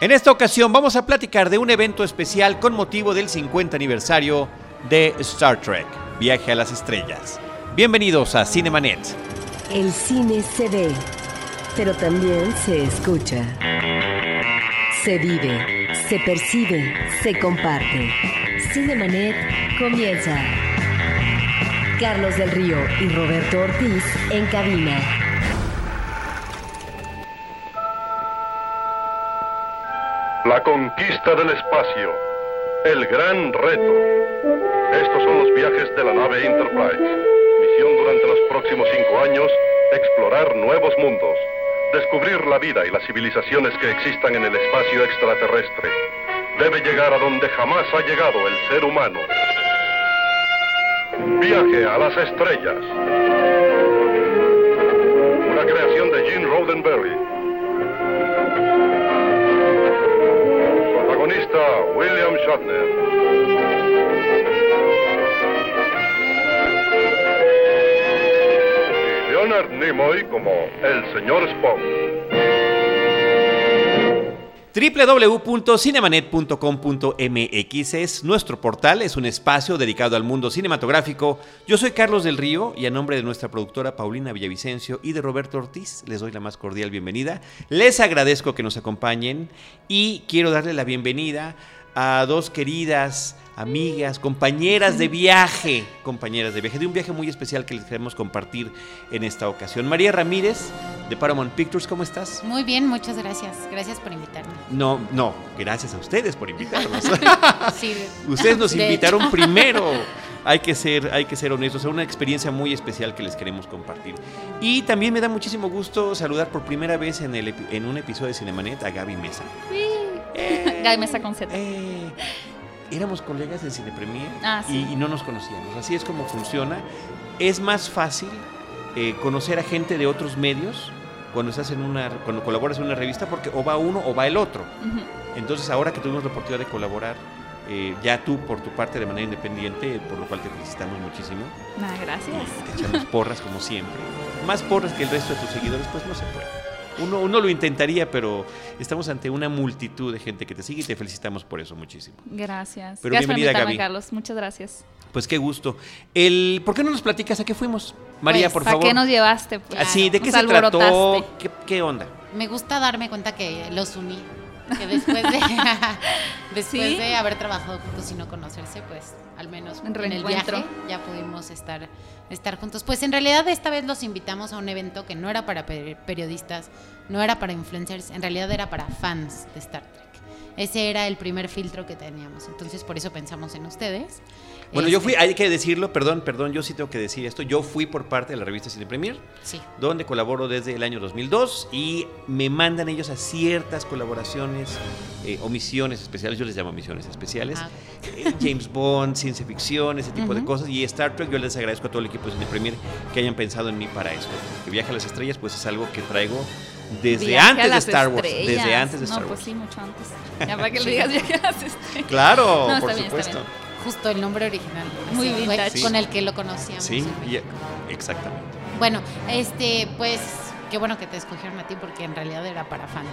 En esta ocasión vamos a platicar de un evento especial con motivo del 50 aniversario de Star Trek, Viaje a las Estrellas. Bienvenidos a Cinemanet. El cine se ve, pero también se escucha. Se vive, se percibe, se comparte. Cinemanet comienza. Carlos del Río y Roberto Ortiz en cabina. La conquista del espacio. El gran reto. Estos son los viajes de la nave Enterprise. Misión durante los próximos cinco años, explorar nuevos mundos. Descubrir la vida y las civilizaciones que existan en el espacio extraterrestre. Debe llegar a donde jamás ha llegado el ser humano. Viaje a las estrellas. Una creación de Gene Roddenberry. Protagonista William Shatner. Leonard Nimoy como el señor Spock. www.cinemanet.com.mx es nuestro portal, es un espacio dedicado al mundo cinematográfico. Yo soy Carlos del Río y a nombre de nuestra productora Paulina Villavicencio y de Roberto Ortiz les doy la más cordial bienvenida. Les agradezco que nos acompañen y quiero darle la bienvenida a dos queridas amigas, compañeras de viaje, compañeras de viaje, de un viaje muy especial que les queremos compartir en esta ocasión. María Ramírez, de Paramount Pictures, ¿cómo estás? Muy bien, muchas gracias. Gracias por invitarme. No, no, gracias a ustedes por invitarnos. Sí, ustedes nos invitaron hecho. primero. Hay que ser, hay que ser honestos, es una experiencia muy especial que les queremos compartir. Y también me da muchísimo gusto saludar por primera vez en, el, en un episodio de Cinemanet a Gaby Mesa. Eh, Gaby Mesa con Z. eh, éramos colegas en Cine Premier Ah, sí. y, y no nos conocíamos. Así es como funciona. Es más fácil eh, conocer a gente de otros medios cuando estás en una, cuando colaboras en una revista, porque o va uno o va el otro. Entonces, ahora que tuvimos la oportunidad de colaborar, eh, ya tú por tu parte de manera independiente, por lo cual te felicitamos muchísimo. Nada, gracias. Y te echamos porras como siempre. Más porras que el resto de tus seguidores, pues no se puede. Uno, uno lo intentaría, pero estamos ante una multitud de gente que te sigue y te felicitamos por eso muchísimo. Gracias. Pero gracias bienvenida, Gaby. Carlos. Muchas gracias. Pues qué gusto. El, ¿Por qué no nos platicas a qué fuimos? María, Pues, por ¿Para favor. qué nos llevaste? Pues? Así, ¿de qué Nos se trató? ¿Qué, qué onda? Me gusta darme cuenta que los uní. Que después de, después ¿Sí? de haber trabajado juntos y no conocerse, pues al menos en el viaje ya pudimos estar, estar juntos. Pues en realidad esta vez los invitamos a un evento que no era para pe- periodistas, no era para influencers, en realidad era para fans de Star Trek. Ese era el primer filtro que teníamos. Entonces por eso pensamos en ustedes. Bueno, yo Este, fui, hay que decirlo, perdón, perdón, yo sí tengo que decir esto. Yo fui por parte de la revista Cine Premier, Sí. donde colaboro desde el año 2002 y me mandan ellos a ciertas colaboraciones eh, o misiones especiales, yo les llamo misiones especiales. Ah, Eh, James Bond, ciencia ficción, ese tipo de cosas. Y Star Trek, yo les agradezco a todo el equipo de Cine Premier que hayan pensado en mí para esto. Que Viaje a las Estrellas, pues es algo que traigo desde Viaje antes de Star Wars. estrellas. Desde antes de no, Star pues Wars. sí, mucho antes. Ya para que le digas viaje a las estrellas. Claro, No, por bien, supuesto. Justo el nombre original. Muy Así fue vintage. Con el que lo conocíamos. Sí, exactamente. Bueno, este, pues qué bueno que te escogieron a ti porque en realidad era para fans.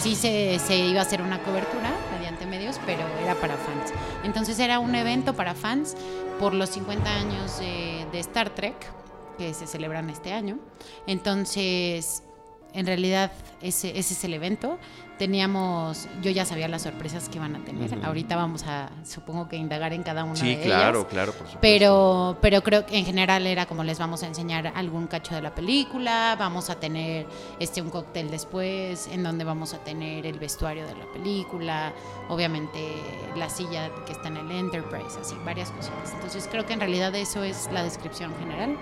Sí se, se iba a hacer una cobertura mediante medios, pero era para fans. Entonces era un evento para fans por los 50 años de, de Star Trek que se celebran este año. Entonces, en realidad ese, ese es el evento. Teníamos, yo ya sabía las sorpresas que iban a tener. Ahorita vamos a, supongo que indagar en cada una de Sí, ellas. claro, claro, por supuesto. Pero, pero creo que en general era como les vamos a enseñar algún cacho de la película, vamos a tener este un cóctel después, en donde vamos a tener el vestuario de la película, obviamente la silla que está en el Enterprise, así, varias cositas. Entonces creo que en realidad eso es la descripción general.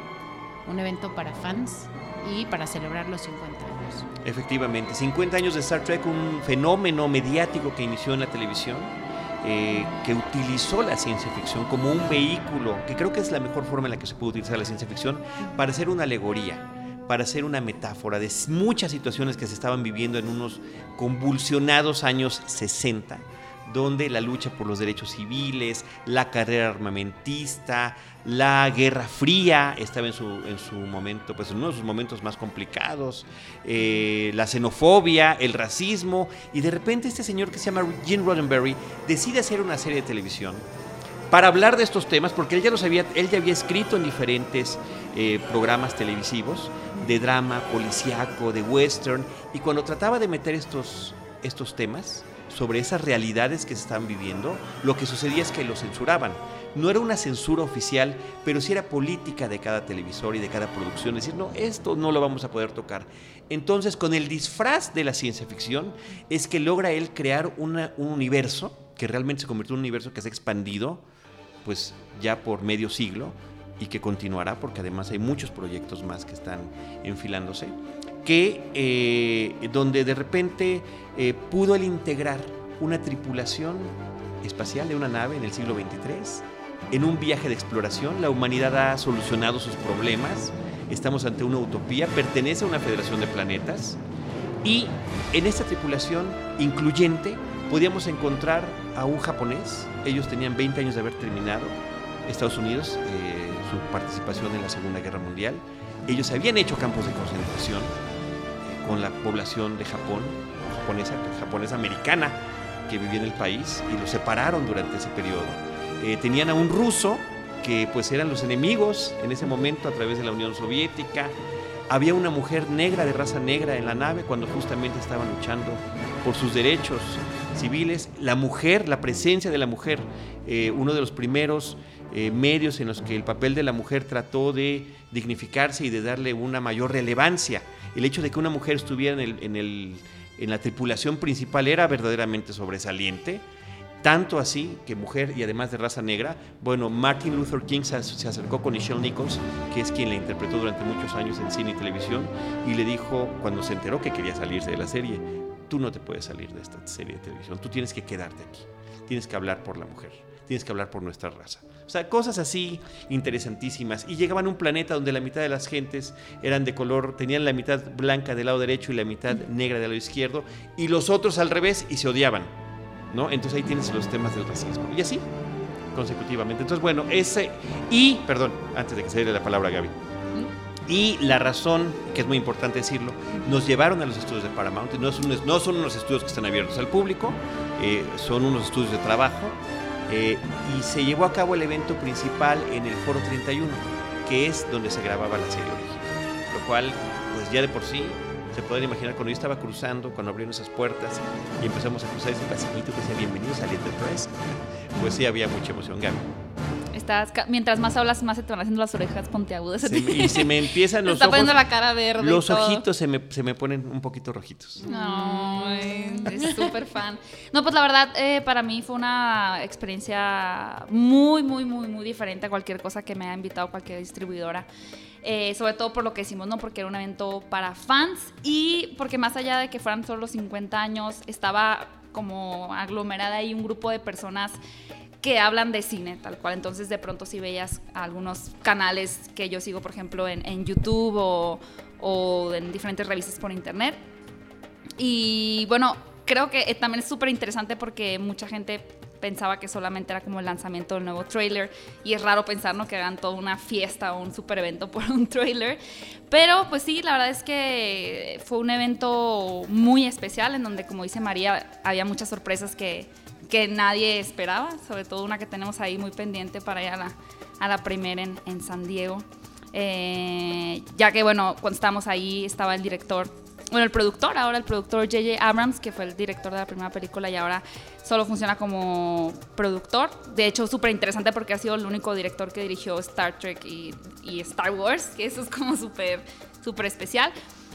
Un evento para fans y para celebrar los 50 años. Efectivamente, 50 años de Star Trek, un fenómeno mediático que inició en la televisión, eh, que utilizó la ciencia ficción como un vehículo, que creo que es la mejor forma en la que se puede utilizar la ciencia ficción, para hacer una alegoría, para hacer una metáfora de muchas situaciones que se estaban viviendo en unos convulsionados años 60 donde la lucha por los derechos civiles, la carrera armamentista, la Guerra Fría estaba en su, en su momento, pues en uno de sus momentos más complicados, eh, la xenofobia, el racismo, y de repente este señor que se llama Gene Roddenberry decide hacer una serie de televisión para hablar de estos temas, porque él ya los había, él ya había escrito en diferentes eh, programas televisivos de drama, policíaco, de western, y cuando trataba de meter estos, estos temas sobre esas realidades que se están viviendo, lo que sucedía es que lo censuraban. No era una censura oficial, pero sí era política de cada televisor y de cada producción, decir, no, esto no lo vamos a poder tocar. Entonces, con el disfraz de la ciencia ficción, es que logra él crear un universo que realmente se convirtió en un universo que se ha expandido, pues ya por medio siglo y que continuará porque además hay muchos proyectos más que están enfilándose, que eh, donde de repente eh, pudo él integrar una tripulación espacial de una nave en el siglo XXIII, en un viaje de exploración, la humanidad ha solucionado sus problemas, estamos ante una utopía, pertenece a una federación de planetas, y en esta tripulación incluyente podíamos encontrar a un japonés. Ellos tenían 20 años de haber terminado Estados Unidos eh, su participación en la Segunda Guerra Mundial. Ellos habían hecho campos de concentración eh, con la población de Japón, japonesa, japonesa americana que vivía en el país y los separaron durante ese periodo. Eh, tenían a un ruso que pues eran los enemigos en ese momento a través de la Unión Soviética. Había una mujer negra de raza negra en la nave cuando justamente estaban luchando por sus derechos civiles. La mujer, la presencia de la mujer, eh, uno de los primeros eh, medios en los que el papel de la mujer trató de dignificarse y de darle una mayor relevancia. El hecho de que una mujer estuviera en, el- en la tripulación principal era verdaderamente sobresaliente. Tanto así que mujer y además de raza negra, bueno, Martin Luther King se, acercó con Nichelle Nichols, que es quien la interpretó durante muchos años en cine y televisión, y le dijo, cuando se enteró que quería salirse de la serie, tú no te puedes salir de esta serie de televisión, tú tienes que quedarte aquí, tienes que hablar por la mujer, tienes que hablar por nuestra raza. O sea, cosas así interesantísimas. Y llegaban a un planeta donde la mitad de las gentes eran de color, tenían la mitad blanca del lado derecho y la mitad negra del lado izquierdo, y los otros al revés y se odiaban. ¿No? Entonces ahí tienes los temas del racismo. Y así, consecutivamente. Entonces, bueno, ese. Y, perdón, antes de que se dé la palabra a Gaby. Y la razón, que es muy importante decirlo, nos llevaron a los estudios de Paramount. No son, no son unos estudios que están abiertos al público, eh, son unos estudios de trabajo. eh, y se llevó a cabo el evento principal en el Foro 31, que es donde se grababa la serie original. Lo cual, pues ya de por sí, se pueden imaginar cuando yo estaba cruzando, cuando abrieron esas puertas y empezamos a cruzar ese pasillito que decía bienvenidos al Enterprise, pues sí había mucha emoción, Gaby. Estás, mientras más hablas, más se te van haciendo las orejas pontiagudas. Se me- y se me empiezan los está ojos. poniendo la cara verde. y Los todo. ojitos se me, se me ponen un poquito rojitos. Ay, es súper fan. No, pues la verdad, eh, para mí fue una experiencia muy, muy, muy, muy diferente a cualquier cosa que me haya invitado cualquier distribuidora. Eh, sobre todo por lo que hicimos, ¿no? Porque era un evento para fans y porque más allá de que fueran solo los 50 años, estaba como aglomerada ahí un grupo de personas que hablan de cine, tal cual. Entonces, de pronto, si veías algunos canales que yo sigo, por ejemplo, en, en YouTube o, o en diferentes revistas por internet. Y bueno, creo que eh, también es súper interesante porque mucha gente pensaba que solamente era como el lanzamiento del nuevo trailer y es raro pensar ¿no? que hagan toda una fiesta o un super evento por un trailer. Pero pues sí, la verdad es que fue un evento muy especial en donde, como dice María, había muchas sorpresas que, que nadie esperaba, sobre todo una que tenemos ahí muy pendiente para ir a la, a la primera en, en San Diego. Eh, ya que, bueno, cuando estábamos ahí estaba el director, bueno, el productor, ahora el productor J.J. Abrams, que fue el director de la primera película y ahora solo funciona como productor. De hecho, súper interesante porque ha sido el único director que dirigió Star Trek y, y Star Wars, que eso es como súper, súper especial.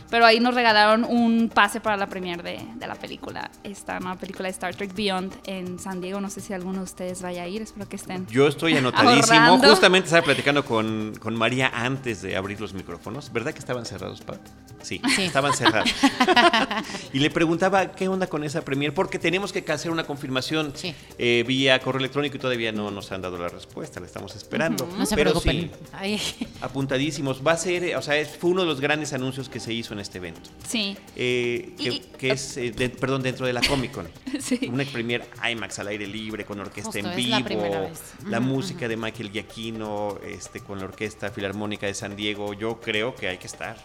Pero ahí nos regalaron un pase para la premiere de, de la película, esta nueva película de Star Trek Beyond en San Diego. No sé si alguno de ustedes vaya a ir, espero que estén. Yo estoy anotadísimo. Ahorrando. Justamente estaba platicando con, con María antes de abrir los micrófonos. ¿Verdad que estaban cerrados, Pau? Sí, Sí. estaban cerrados. y le preguntaba qué onda con esa premier, porque tenemos que hacer una confirmación Sí. eh, vía correo electrónico y todavía no nos han dado la respuesta. La estamos esperando. No se Pero preocupen. sí, Ay, apuntadísimos. Va a ser, o sea, es- fue uno de los grandes anuncios que se hizo en este evento. Sí. Eh, que, Y- que es, eh, de- perdón, dentro de la Comic Con. Sí. Una premier IMAX al aire libre con orquesta Justo, en la vivo, la música de Michael Giacchino, este, con la Orquesta Filarmónica de San Diego. Yo creo que hay que estar.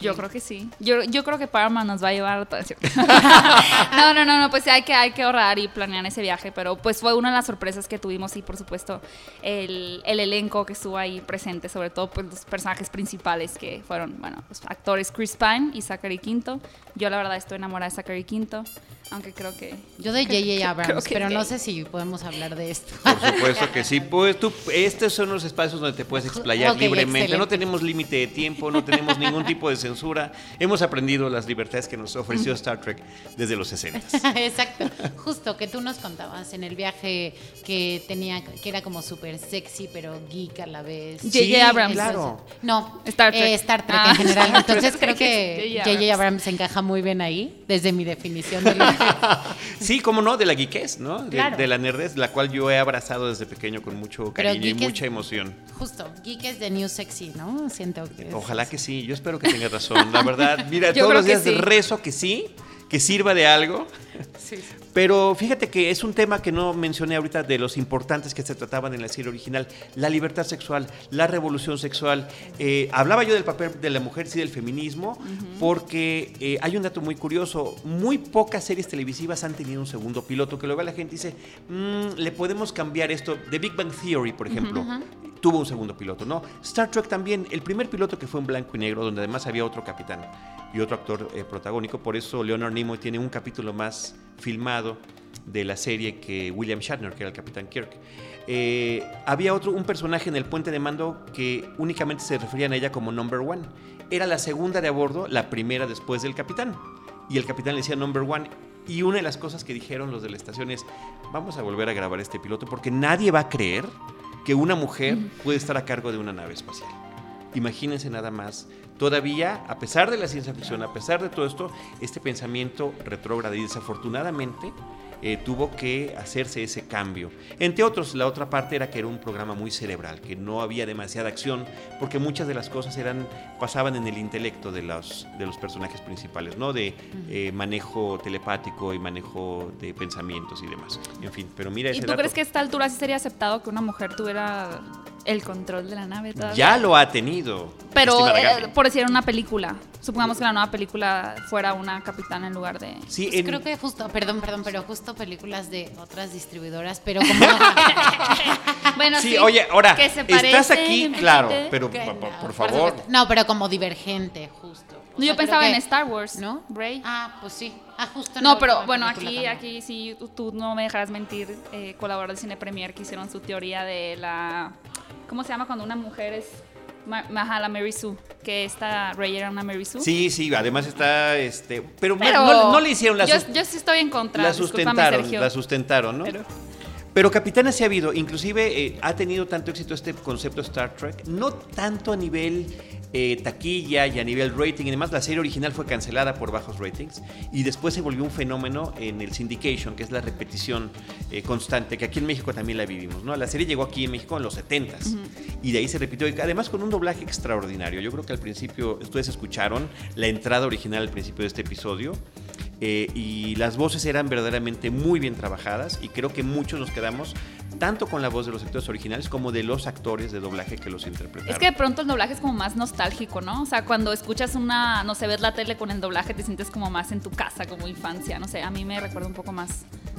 Yo creo que sí. Yo, yo creo que Paramount nos va a llevar a. No, no, no, no, pues hay que, hay que ahorrar y planear ese viaje, pero pues fue una de las sorpresas que tuvimos y por supuesto el, el elenco que estuvo ahí presente, sobre todo pues los personajes principales que fueron, bueno, los actores Chris Pine y Zachary Quinto. Yo la verdad estoy enamorada de Zachary Quinto, aunque creo que... Yo de J.J. creo Abrams, pero no sé si podemos hablar de esto. Por supuesto que sí. Pues tú, estos son los espacios donde te puedes explayar libremente. excelente. No tenemos límite de tiempo, no tenemos ningún tipo de censura. Hemos aprendido las libertades que nos ofreció Star Trek desde los 60. Exacto, justo que tú nos contabas en el viaje que tenía, que era como súper sexy, pero geek a la vez. J.J. Sí, Abrams. claro. No, Star Trek. eh, Star Trek Ah. en general. Entonces creo que J.J. Abrams. Abrams encaja muy bien ahí, desde mi definición de Sí, cómo no, de la geekés, ¿no? De, Claro. de la nerdez, la cual yo he abrazado desde pequeño con mucho cariño y es- mucha emoción. Justo, geek es de New Sexy, ¿no? Siento que es- Ojalá que sí, yo espero que tengas razón. La verdad, mira, todos los días sí. rezo que sí, que sirva de algo. Pero fíjate que es un tema que no mencioné ahorita de los importantes que se trataban en la serie original, la libertad sexual, la revolución sexual. Eh, hablaba yo del papel de la mujer y del feminismo, porque eh, hay un dato muy curioso, muy pocas series televisivas han tenido un segundo piloto, que luego la gente dice, "Mm, le podemos cambiar esto. The Big Bang Theory, por ejemplo, tuvo un segundo piloto, ¿no? Star Trek también, el primer piloto que fue en blanco y negro, donde además había otro capitán y otro actor eh, protagónico, por eso Leonard Nimoy tiene un capítulo más filmado de la serie que William Shatner, que era el capitán Kirk. Eh, había otro, un personaje en el puente de mando que únicamente se referían a ella como number one. Era la segunda de a bordo, la primera después del capitán. Y el capitán le decía number one. Y una de las cosas que dijeron los de la estación es, vamos a volver a grabar este piloto porque nadie va a creer que una mujer puede estar a cargo de una nave espacial. Imagínense nada más. Todavía, a pesar de la ciencia ficción, a pesar de todo esto, este pensamiento retrógrado y desafortunadamente eh, tuvo que hacerse ese cambio. Entre otros, la otra parte era que era un programa muy cerebral, que no había demasiada acción, porque muchas de las cosas eran pasaban en el intelecto de los, de los personajes principales, ¿no? De eh, manejo telepático y manejo de pensamientos y demás. En fin, pero mira ¿Y ese tú dato. crees que a esta altura sí sería aceptado que una mujer tuviera el control de la nave todavía? Ya lo ha tenido. Pero eh, por decir una película. Supongamos que la nueva película fuera una capitana en lugar de. Sí, Pues en- creo que justo, perdón, perdón, pero justo películas de otras distribuidoras, pero como Bueno, Sí, oye, ahora, que se estás aquí, claro, pero Que por, no, por- por por favor. No, pero como divergente, justo. O yo sea, pensaba en Star Wars, ¿No? Rey. Ah, pues sí. Ah, justo. No, pero bueno, aquí, también. aquí sí, tú, no me dejarás mentir, eh, colaboradores de Cine Premier que hicieron su teoría de la... ¿Cómo se llama cuando una mujer es... Ajá, la Mary Sue, que esta Rey era una Mary Sue. Sí, sí, además está, este, pero, no- Pero no, no le hicieron la, yo, yo sí estoy en contra, la sustentaron, Sergio. la sustentaron, ¿no? Pero- Pero Capitana sí ha habido, inclusive eh, ha tenido tanto éxito este concepto Star Trek, no tanto a nivel eh, taquilla y a nivel rating y demás. La serie original fue cancelada por bajos ratings y después se volvió un fenómeno en el syndication, que es la repetición eh, constante, que aquí en México también la vivimos. ¿no? La serie llegó aquí en México en los 70s y de ahí se repitió, y además con un doblaje extraordinario. Yo creo que al principio, ustedes escucharon la entrada original al principio de este episodio. Eh, y las voces eran verdaderamente muy bien trabajadas y creo que muchos nos quedamos tanto con la voz de los actores originales como de los actores de doblaje que los interpretaron. Es que de pronto el doblaje es como más nostálgico, ¿no? O sea, cuando escuchas una, no sé, ves la tele con el doblaje, te sientes como más en tu casa, como infancia, no sé, a mí me recuerda un poco más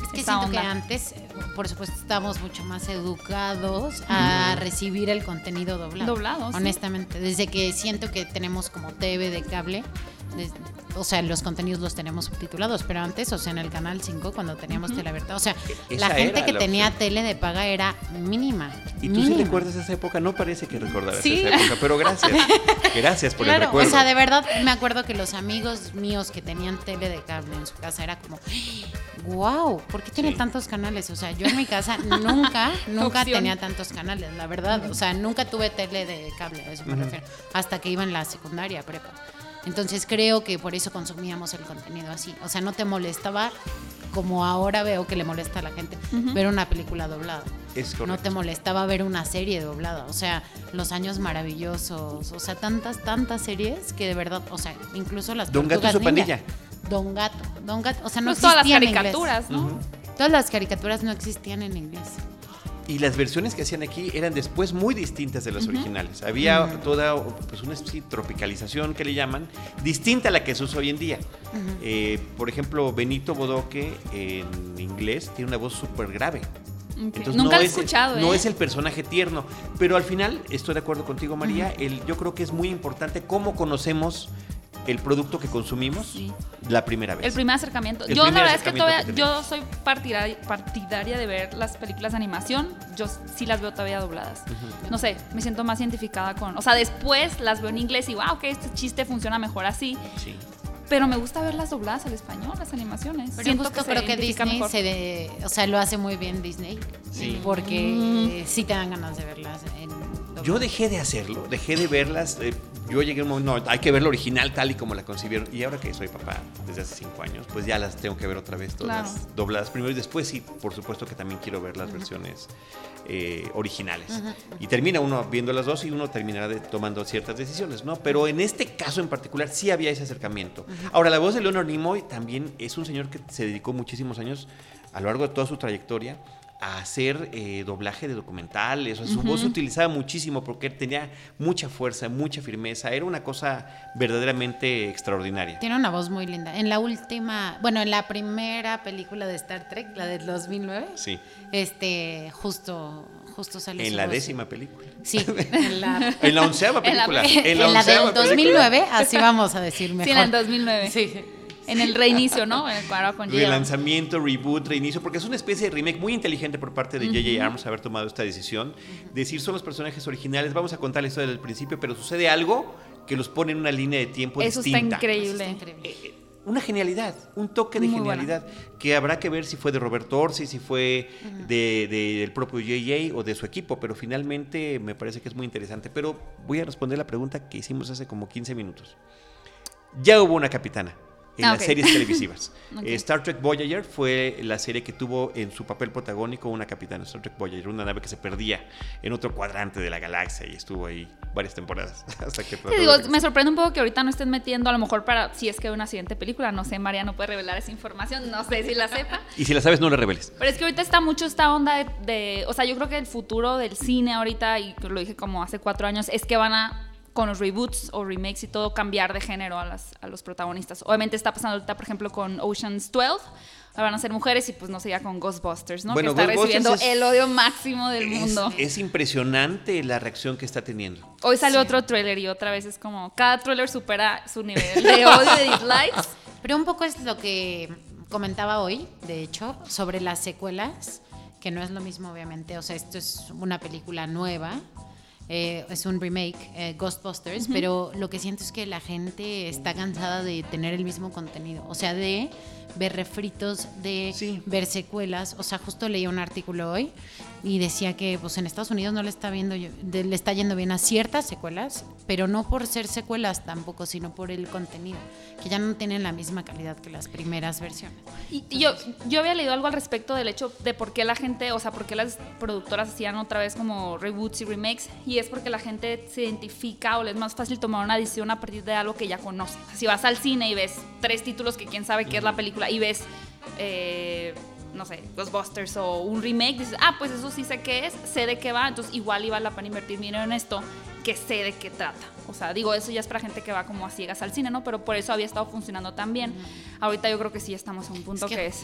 Es que esa siento onda. que antes, eh, por supuesto, estábamos mucho más educados a recibir el contenido doblado. Doblado, sí. Honestamente, desde que siento que tenemos como TV de cable, o sea, los contenidos los tenemos subtitulados, pero antes, o sea, en el canal 5 cuando teníamos abierta, o sea, Esa la gente que la tenía opción. tele de paga era mínima. ¿Y tú sí mínima. recuerdas esa época? No parece que recordaras Sí. esa época, pero gracias. Gracias por el recuerdo. o sea, de verdad me acuerdo que los amigos míos que tenían tele de cable en su casa era como, wow, ¿por qué tiene Sí. tantos canales? O sea, yo en mi casa nunca, nunca Opción. tenía tantos canales, la verdad. O sea, nunca tuve tele de cable, a eso me refiero, hasta que iba en la secundaria, prepa. Entonces creo que por eso consumíamos el contenido así. O sea, no te molestaba como ahora veo que le molesta a la gente ver una película doblada. Es no correcto. te molestaba ver una serie doblada. O sea, Los Años Maravillosos, o sea, tantas, tantas series que de verdad, o sea, incluso las Don Gato y su Ninja. pandilla. Don Gato, Don Gato, o sea, no Pues todas las existían en inglés. caricaturas, ¿no? Todas las caricaturas no existían en inglés. Y las versiones que hacían aquí eran después muy distintas de las originales. Había toda pues, una especie de tropicalización que le llaman, distinta a la que se usa hoy en día. Eh, por ejemplo, Benito Bodoque en inglés tiene una voz súper grave. Ok. Entonces, Nunca no he es, escuchado, No ¿eh? es el personaje tierno. Pero al final, estoy de acuerdo contigo, María, el, yo creo que es muy importante cómo conocemos el producto que consumimos Sí. la primera vez. El primer acercamiento. El yo la verdad es que todavía, que yo soy partidaria, partidaria de ver las películas de animación. Yo sí las veo todavía dobladas. No sé, me siento más identificada con... O sea, después las veo en inglés y, wow, que este chiste funciona mejor así. Sí. Pero me gusta verlas dobladas al español, las animaciones. Pero Siento justo se creo que Disney mejor. se de, o sea, lo hace muy bien Disney. Sí. Porque sí te dan ganas de verlas en Yo dejé de hacerlo, dejé de verlas. eh, yo llegué a un momento, no, hay que ver la original tal y como la concibieron. Y ahora que soy papá desde hace cinco años, pues ya las tengo que ver otra vez todas Claro. dobladas primero y después sí, por supuesto que también quiero ver las versiones eh, originales. Y termina uno viendo las dos y uno terminará de- tomando ciertas decisiones, ¿no? Pero en este caso en particular sí había ese acercamiento. Ahora, la voz de Leonard Nimoy también es un señor que se dedicó muchísimos años a lo largo de toda su trayectoria a hacer eh, doblaje de documentales. O sea, su voz se utilizaba muchísimo porque tenía mucha fuerza, mucha firmeza. Era una cosa verdaderamente extraordinaria. Tiene una voz muy linda. En la última, bueno, en la primera película de Star Trek, la del 2009, Sí, este, justo, justo sale en su la voz. décima película. Sí, en la, En la onceava En la película. pe- en la onceava del película. 2009, así vamos a decir mejor. Sí, en el 2009. Sí. En el reinicio, ¿no? Ahora con. Relanzamiento, reboot, reinicio, porque es una especie de remake muy inteligente por parte de J.J. Abrams haber tomado esta decisión. Decir, son los personajes originales, vamos a contar la historia del principio, pero sucede algo que los pone en una línea de tiempo Eso está distinta. increíble. Está increíble. Eh, eh, una genialidad, un toque de Muy buena. genialidad que habrá que ver si fue de Roberto Orsi, si fue de, de- del propio JJ o de su equipo, pero finalmente me parece que es muy interesante. Pero voy a responder la pregunta que hicimos hace como 15 minutos. Ya hubo una capitana en Ah, las series televisivas. Eh, Star Trek Voyager fue la serie que tuvo en su papel protagónico una capitana. Star Trek Voyager, una nave que se perdía en otro cuadrante de la galaxia y estuvo ahí varias temporadas hasta que Sí, digo, me sorprende un poco que ahorita no estén metiendo, a lo mejor para si es que hay una siguiente película, no sé, María no puede revelar esa información, no sé si la sepa. Y si la sabes, no la reveles. Pero es que ahorita está mucho esta onda de, de- o sea, yo creo que el futuro del cine ahorita, y lo dije como hace cuatro años, es que van a, con los reboots o remakes y todo, cambiar de género a, las, a los protagonistas. Obviamente está pasando ahorita, por ejemplo, con Ocean's 12, ahora van a ser mujeres y pues no sé, ya con Ghostbusters, ¿no? Bueno, que está recibiendo es- el odio máximo del Es- mundo. Es, impresionante la reacción que está teniendo. Hoy salió otro tráiler y otra vez es como, cada tráiler supera su nivel de odio y de dislikes. Pero un poco es lo que comentaba hoy, de hecho, sobre las secuelas, que no es lo mismo, obviamente. O sea, esto es una película nueva, eh, es un remake, eh, Ghostbusters, pero lo que siento es que la gente está cansada de tener el mismo contenido. O sea, de ver refritos, de Sí. ver secuelas. O sea, justo leí un artículo hoy y decía que pues en Estados Unidos no le está viendo le está yendo bien a ciertas secuelas, pero no por ser secuelas tampoco, sino por el contenido, que ya no tienen la misma calidad que las primeras versiones. Y y yo, yo había leído algo al respecto del hecho de por qué la gente, o sea, por qué las productoras hacían otra vez como reboots y remakes, y es porque la gente se identifica o le es más fácil tomar una decisión a partir de algo que ya conoce. Si vas al cine y ves tres títulos que quién sabe qué es la película y ves, eh, no sé, Ghostbusters o un remake, dices, ah, pues eso sí sé qué es, sé de qué va, entonces igual iba la pena invertir dinero en esto que sé de qué trata. O sea, digo, eso ya es para gente que va como a ciegas al cine, ¿no? Pero por eso había estado funcionando tan bien. Ahorita yo creo que sí estamos a un punto que- que, es...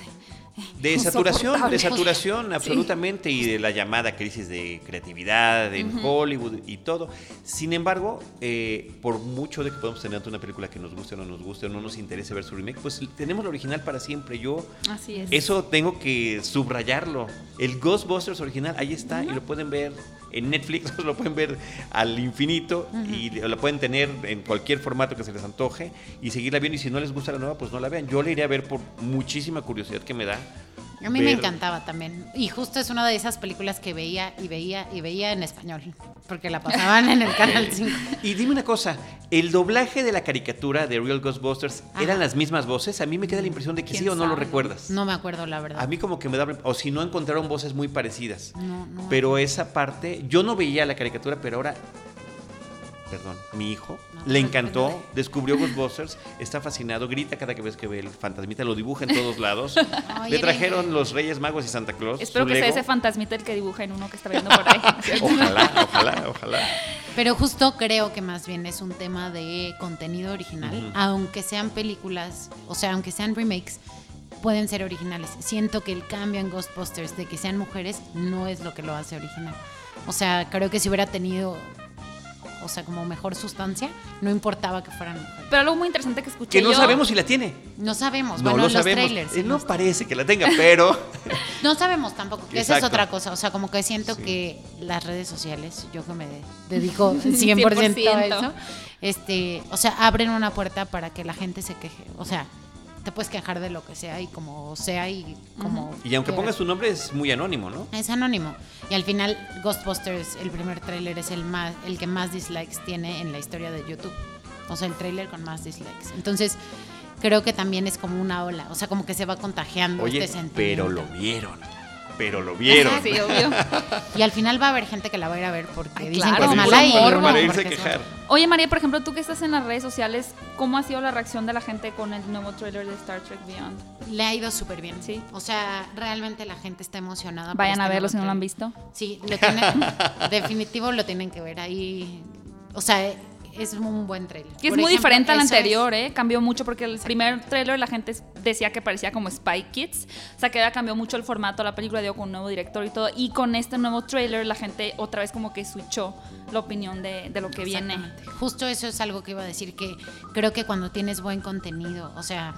De saturación, de saturación, absolutamente, y de la llamada crisis de creatividad en Hollywood y todo. Sin embargo, eh, por mucho de que podamos tener una película que nos guste o no nos guste o no nos interese ver su remake, pues tenemos la original para siempre. Yo Así es. Eso tengo que subrayarlo. El Ghostbusters original, ahí está y lo pueden ver en Netflix, lo pueden ver al infinito y lo pueden tener en cualquier formato que se les antoje y seguirla viendo. Y si no les gusta la nueva, pues no la vean. Yo la iré a ver por muchísima curiosidad que me da, A mí me encantaba también. Y justo es una de esas películas que veía y veía y veía en español. Porque la pasaban en el Canal 5. Y dime una cosa, ¿el doblaje de la caricatura de Real Ghostbusters eran las mismas voces? A mí me queda la impresión de que ¿Quién sí o no lo recuerdas. No me acuerdo, la verdad. A mí como que me da... O si no encontraron voces muy parecidas. No, no. Pero esa parte, yo no veía la caricatura, pero ahora, perdón, mi hijo No, le encantó, no. descubrió Ghostbusters, está fascinado, grita cada vez que ve el fantasmita, lo dibuja en todos lados. Ay, le trajeron los Reyes Magos y Santa Claus. Espero su que sea ese fantasmita el que dibuja en uno que está viendo por ahí. Ojalá, ojalá, ojalá. Pero justo creo que más bien es un tema de contenido original, aunque sean películas, o sea, aunque sean remakes, pueden ser originales. Siento que el cambio en Ghostbusters de que sean mujeres no es lo que lo hace original. O sea, creo que si hubiera tenido, o sea, como mejor sustancia, no importaba que fueran mujeres. Pero algo muy interesante que escuché Que no yo- sabemos si la tiene. No sabemos, No bueno, lo en los sabemos. trailers. Eh, no parece que la tenga, pero No sabemos tampoco, esa es otra cosa. O sea, como que siento Sí. que las redes sociales, yo que me de- dedico 100%, a 100%. eso, este, o sea, abren una puerta para que la gente se queje. O sea, te puedes quejar de lo que sea y como sea y como... y aunque pongas tu nombre es muy anónimo, ¿no? Es anónimo. Y al final, Ghostbusters, el primer tráiler, es el, más, el que más dislikes tiene en la historia de YouTube. O sea, el tráiler con más dislikes. Entonces, creo que también es como una ola. O sea, como que se va contagiando Oye, este sentimiento. pero lo vieron. Pero lo vieron. Sí, obvio. Y al final va a haber gente que la va a ir a ver porque Ay, dicen claro, que es mala y Para irse a quejar. Oye, María, por ejemplo, tú que estás en las redes sociales, ¿cómo ha sido la reacción de la gente con el nuevo trailer de Star Trek Beyond? Le ha ido súper bien. Sí. O sea, realmente la gente está emocionada. Vayan este a verlo nuevo si no lo han visto. Sí, lo tienen, definitivo lo tienen que ver ahí. O sea, es un buen trailer. Que es Por muy ejemplo, diferente al es- anterior, ¿eh? Cambió mucho porque el primer trailer la gente decía que parecía como Spy Kids. O sea, que ya cambió mucho el formato, la película dio con un nuevo director y todo. Y con este nuevo trailer la gente otra vez como que switchó la opinión de, de lo que viene. Justo eso es algo que iba a decir, que creo que cuando tienes buen contenido, o sea,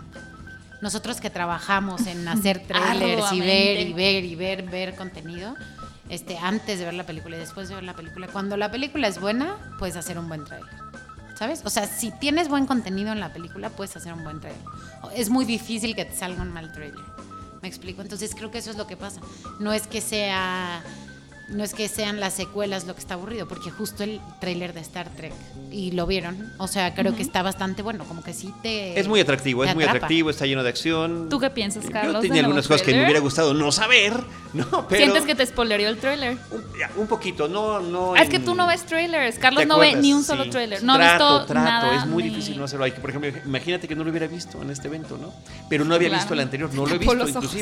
nosotros que trabajamos en hacer trailers y ver y ver y ver, ver contenido, este, antes de ver la película y después de ver la película, cuando la película es buena, puedes hacer un buen trailer. ¿Sabes? O sea, si tienes buen contenido en la película, puedes hacer un buen trailer. Es muy difícil que te salga un mal trailer. ¿Me explico? Entonces creo que eso es lo que pasa. No es que sea no es que sean las secuelas lo que está aburrido, porque justo el tráiler de Star Trek y lo vieron, o sea, creo que está bastante bueno, como que sí te Es muy atractivo, es muy atractivo, está lleno de acción. ¿Tú qué piensas, Yo Carlos, tenía del algunas cosas que me tráiler? hubiera gustado no saber, ¿no? Pero ¿Sientes que te spoilerió el trailer? un, poquito, no, no. Ah, es que tú no ves trailers. ¿Te Carlos no ve ni un Sí. solo trailer. No ha trato, visto trato, nada. es muy ni- difícil no hacerlo. Hay que, por ejemplo, imagínate que no lo hubiera visto en este evento, ¿no? Pero no había Claro. visto el anterior, no lo he visto ojos.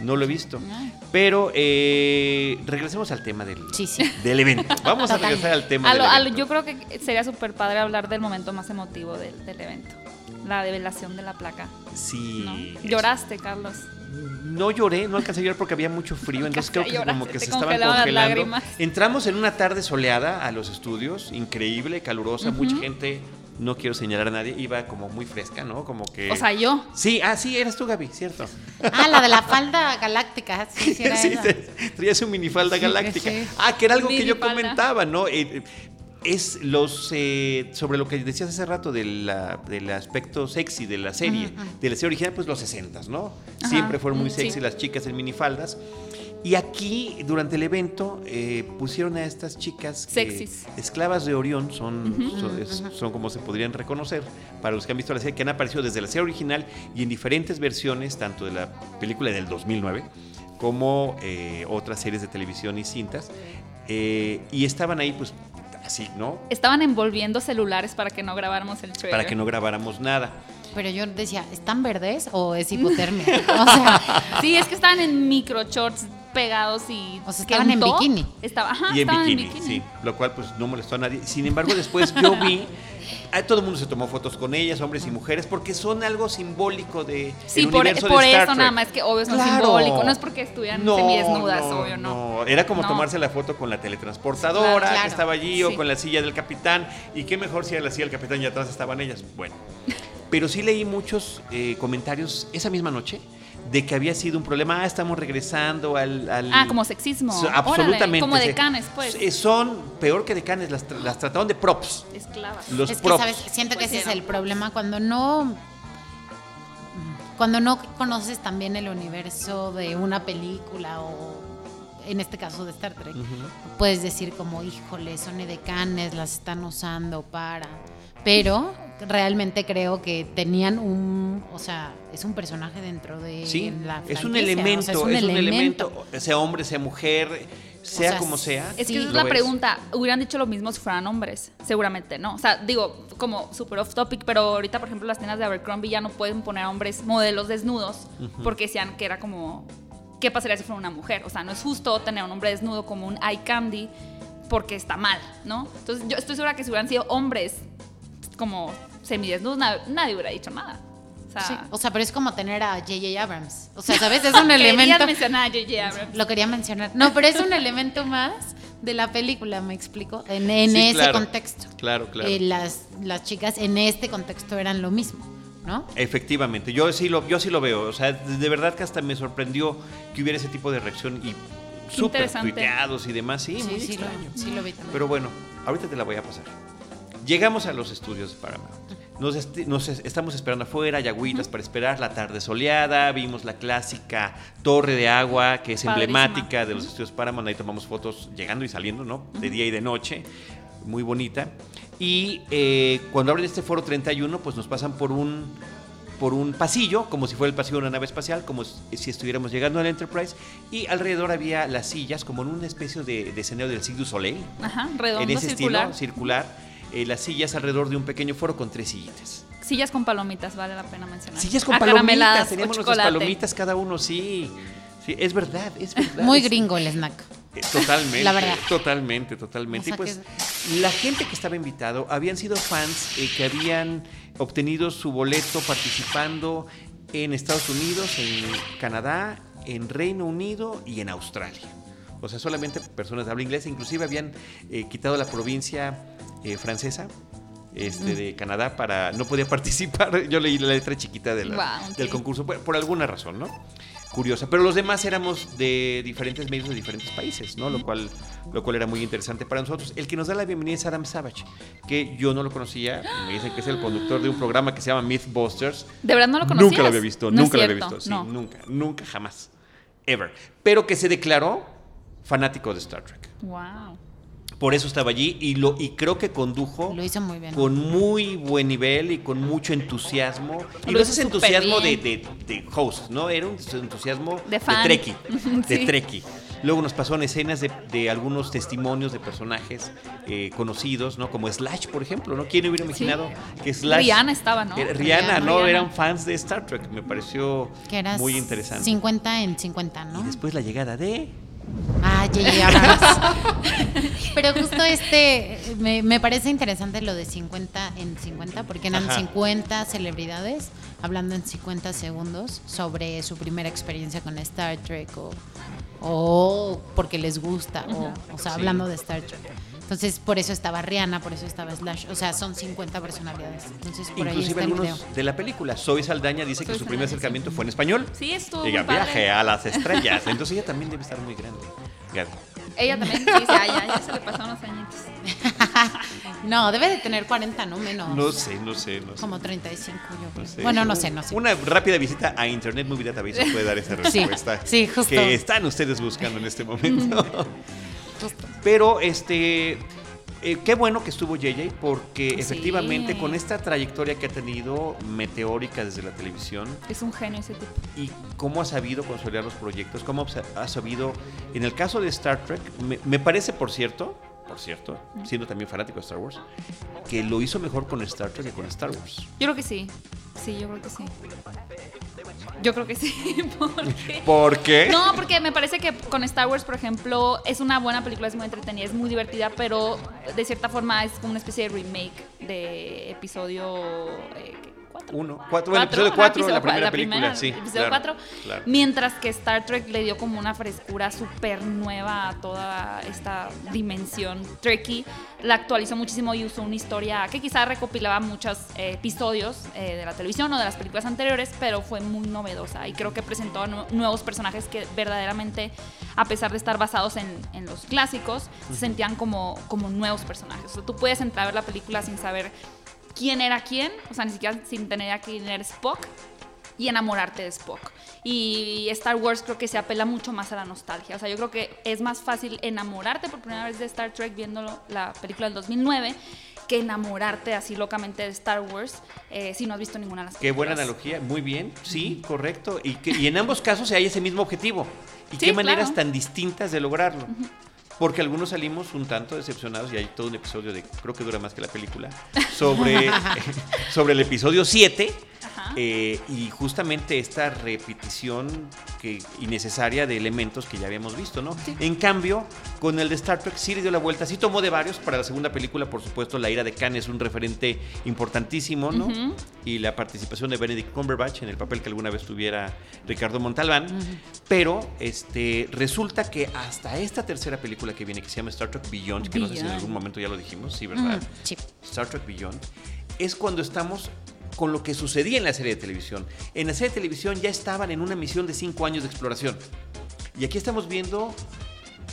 No lo he visto. Ay. Pero eh, regresemos al tema del, Sí, sí. del evento. Vamos a regresar al tema A del a lo- evento. yo creo que sería súper padre hablar del momento más emotivo del, del evento. La develación de la placa. Sí. Lloraste, Carlos. No lloré, no alcancé a llorar porque había mucho frío, entonces creo que como que se estaban congelando. Entramos en una tarde soleada a los estudios, increíble, calurosa, mucha gente, no quiero señalar a nadie, iba como muy fresca, ¿no? Como que... O sea, yo. Sí, ah, sí, eres tú, Gaby, cierto. Ah, la de la falda galáctica, sí, sí, sí, esa. te- traías un minifalda Sí, galáctica. sí. Ah, que era algo que yo comentaba, ¿no? Eh, es los eh, sobre lo que decías hace rato de la- del aspecto sexy de la serie, de la serie original, pues los 60 ¿no? Ajá, Siempre fueron muy mm, sexy sí. las chicas en minifaldas. Y aquí, durante el evento, eh, pusieron a estas chicas que- Sexys. esclavas de Orión, son, son, es- son como se podrían reconocer para los que han visto la serie, que han aparecido desde la serie original y en diferentes versiones, tanto de la película del 2009 como eh, otras series de televisión y cintas. Eh, y estaban ahí, pues, así, ¿no? Estaban envolviendo celulares para que no grabáramos el trailer. Para que no grabáramos nada. Pero yo decía, ¿están verdes o es hipotermia? o sea, Sí, es que estaban en micro shorts pegados y. O sea, que estaban en bikini. Estaba, ajá, y en estaban bikini, en bikini. sí. Lo cual, pues, no molestó a nadie. Sin embargo, después yo vi. ah, Todo el mundo se tomó fotos con ellas, hombres y mujeres, porque son algo simbólico de Sí, el por, universo por de Star eso Trek. nada más que obvio es lo Claro. simbólico. No es porque estuvieran No, semidesnudas, no, obvio, no. Era como No. tomarse la foto con la teletransportadora Claro, claro. que estaba allí Sí. o con la silla del capitán. Y qué mejor si era la silla del capitán y atrás estaban ellas. Bueno, pero sí leí muchos eh, comentarios esa misma noche de que había sido un problema. Ah, estamos regresando al. al- Ah, como sexismo. So- Órale, absolutamente. como decanes, pues. Eh, Son peor que decanes, las, tra- las trataron de props. Esclavas. Los es que, props. ¿sabes? Siento que ese es el problema cuando no... cuando no conoces también el universo de una película o en este caso de Star Trek, puedes decir como, híjole, son edecanes, las están usando para... Pero realmente creo que tenían un, o sea, es un personaje dentro de Sí, la es un o elemento, sea, es un, elemento, sea hombre, sea mujer, sea, sea, como sea. Es Sí, que esa es la pregunta. ¿Hubieran dicho lo mismo si fueran hombres? Seguramente no. O sea, digo, como super off topic, pero ahorita, por ejemplo, las tiendas de Abercrombie ya no pueden poner a hombres modelos desnudos porque decían que era como. ¿Qué pasaría si fuera una mujer? O sea, no es justo tener un hombre desnudo como un eye candy porque está mal, ¿no? Entonces, yo estoy segura que si hubieran sido hombres como semidesnudos, na- nadie hubiera dicho nada. O sea, Sí, o sea, pero es como tener a J.J. Abrams. O sea, ¿sabes? Es un elemento. mencionar a J.J. Abrams. Lo quería mencionar. No, pero es un elemento más de la película, me explico. En, en Sí, ese claro. contexto. Claro, claro. Eh, las, las chicas en este contexto eran lo mismo, ¿no? Efectivamente, yo sí lo, yo sí lo veo. O sea, de verdad que hasta me sorprendió que hubiera ese tipo de reacción y súper tuiteados y demás. Sí, muy sí, lo, extraño. sí lo vi también. Pero bueno, ahorita te la voy a pasar. Llegamos a los estudios de Paramount. Nos, esti- nos es- estamos esperando afuera, hay agüitas para esperar, la tarde soleada, vimos la clásica torre de agua que es Padrísima. emblemática de los estudios Paramount, ahí tomamos fotos llegando y saliendo, ¿no? De día y de noche, muy bonita. Y eh, cuando abren este foro 31, pues nos pasan por un, por un pasillo, como si fuera el pasillo de una nave espacial, como si si estuviéramos llegando al Enterprise, y alrededor había las sillas, como en una especie de, de escenario del Cirque du Soleil, Ajá, redondo, en ese circular. estilo circular, eh, las sillas alrededor de un pequeño foro con tres sillitas. Sillas con palomitas, vale la pena mencionar. Sillas con Acarameladas palomitas, teníamos nuestras palomitas cada uno, sí. Sí, es verdad, es verdad. Muy es- gringo el snack. eh, Totalmente, La verdad. totalmente, totalmente. O sea y pues la gente que estaba invitado habían sido fans eh, que habían obtenido su boleto participando en Estados Unidos, en Canadá, en Reino Unido y en Australia. O sea, solamente personas de habla inglesa, inclusive habían eh, quitado la provincia eh, francesa. Este, de Canadá para no podía participar yo leí la letra chiquita de la- del concurso por, por alguna razón no curiosa. Pero los demás éramos de diferentes medios de diferentes países, ¿no? Lo cual, lo cual era muy interesante para nosotros. El que nos da la bienvenida es Adam Savage, que yo no lo conocía. Me dicen que es el conductor de un programa que se llama Mythbusters. ¿De verdad no lo conocías? Nunca lo había visto, No nunca lo había visto. Sí, no. nunca, nunca, jamás. Ever. Pero que se declaró fanático de Star Trek. Wow. Por eso estaba allí y, lo, y creo que condujo Lo hizo muy bien. con muy buen nivel y con mucho entusiasmo. Y Lo no ese entusiasmo de, de, de host, ¿no? Era un entusiasmo De fan. Trekkie. De Sí. Trekkie. Luego nos pasó en escenas de, de algunos testimonios de personajes eh, conocidos, ¿no? Como Slash, por ejemplo, ¿no? ¿Quién hubiera imaginado que Slash... Rihanna estaba, ¿no? Rihanna, Rihanna. ¿no? Rihanna. Eran fans de Star Trek. Me pareció que muy interesante. 50 en 50, ¿no? Y después la llegada de... Ah. Abrams. Pero justo este, me, me parece interesante lo de 50 en 50, porque eran Ajá. 50 celebridades hablando en 50 segundos sobre su primera experiencia con Star Trek o, o porque les gusta, o, o sea, Sí. hablando de Star Trek. Entonces, por eso estaba Rihanna, por eso estaba Slash. O sea, son 50 personalidades. Entonces, por ahí Inclusive está el video. algunos de la película. Zoe Saldaña dice que su primer acercamiento fue en español. Sí, estuvo Diga, muy padre. viaje a las estrellas. Entonces ella también debe estar muy grande. Gaby. Ella también dice, ah, ya, ya se le pasaron los añitos. No, debe de tener 40, no menos. No sé, no sé, no sé. Como 35, yo creo. No sé. Bueno, no sé, no sé. Una rápida visita a Internet Movie Database nos puede dar esa Sí, respuesta. sí, justo. Que están ustedes buscando en este momento. Pero este. eh, qué bueno que estuvo JJ porque Sí. efectivamente con esta trayectoria que ha tenido meteórica desde la televisión Es un genio ese tipo. y cómo ha sabido consolidar los proyectos, cómo ha ha sabido, en el caso de Star Trek, me, me parece, por cierto, por cierto, siendo también fanático de Star Wars, que lo hizo mejor con Star Trek que con Star Wars. Yo creo que sí. Sí, yo creo que sí. Yo creo que sí. Porque... ¿Por qué? No, porque me parece que con Star Wars, por ejemplo, es una buena película, es muy entretenida, es muy divertida, pero de cierta forma es como una especie de remake de episodio eh, ¿qué? ¿Cuatro? Uno, cuatro, bueno, episodio cuatro, Episodio la primera película, sí, Episodio claro, 4. claro. Mientras que Star Trek le dio como una frescura súper nueva a toda esta dimensión Trekkie. La actualizó muchísimo y usó una historia que quizá recopilaba muchos eh, episodios eh, de la televisión o de las películas anteriores, pero fue muy novedosa y creo que presentó nu- nuevos personajes que verdaderamente, a pesar de estar basados en, en los clásicos, se sentían como, como nuevos personajes. O sea, tú puedes entrar a ver la película sin saber quién era quién, o sea, ni siquiera sin tener a quién era Spock, y enamorarte de Spock. Y Star Wars creo que se apela mucho más a la nostalgia. O sea, yo creo que es más fácil enamorarte por primera vez de Star Trek viendo la película del 2009 que enamorarte así locamente de Star Wars eh, si no has visto ninguna de las Qué buena analogía, muy bien, sí, correcto. Y, que, y en ambos casos hay ese mismo objetivo. Y Sí, qué maneras claro. tan distintas de lograrlo. Porque algunos salimos un tanto decepcionados y hay todo un episodio de, creo que dura más que la película, sobre, sobre el episodio 7 Ajá. Eh, y justamente esta repetición que, innecesaria de elementos que ya habíamos visto, ¿no? En cambio, con el de Star Trek sí le dio la vuelta, sí tomó de varios para la segunda película, por supuesto, La ira de Khan es un referente importantísimo, ¿no? Y la participación de Benedict Cumberbatch en el papel que alguna vez tuviera Ricardo Montalbán, pero este resulta que hasta esta tercera película que viene que se llama Star Trek Beyond, que no sé si en algún momento ya lo dijimos, sí, ¿verdad? Sí. Star Trek Beyond, es cuando estamos con lo que sucedía en la serie de televisión. En la serie de televisión ya estaban en una misión de cinco años de exploración. Y aquí estamos viendo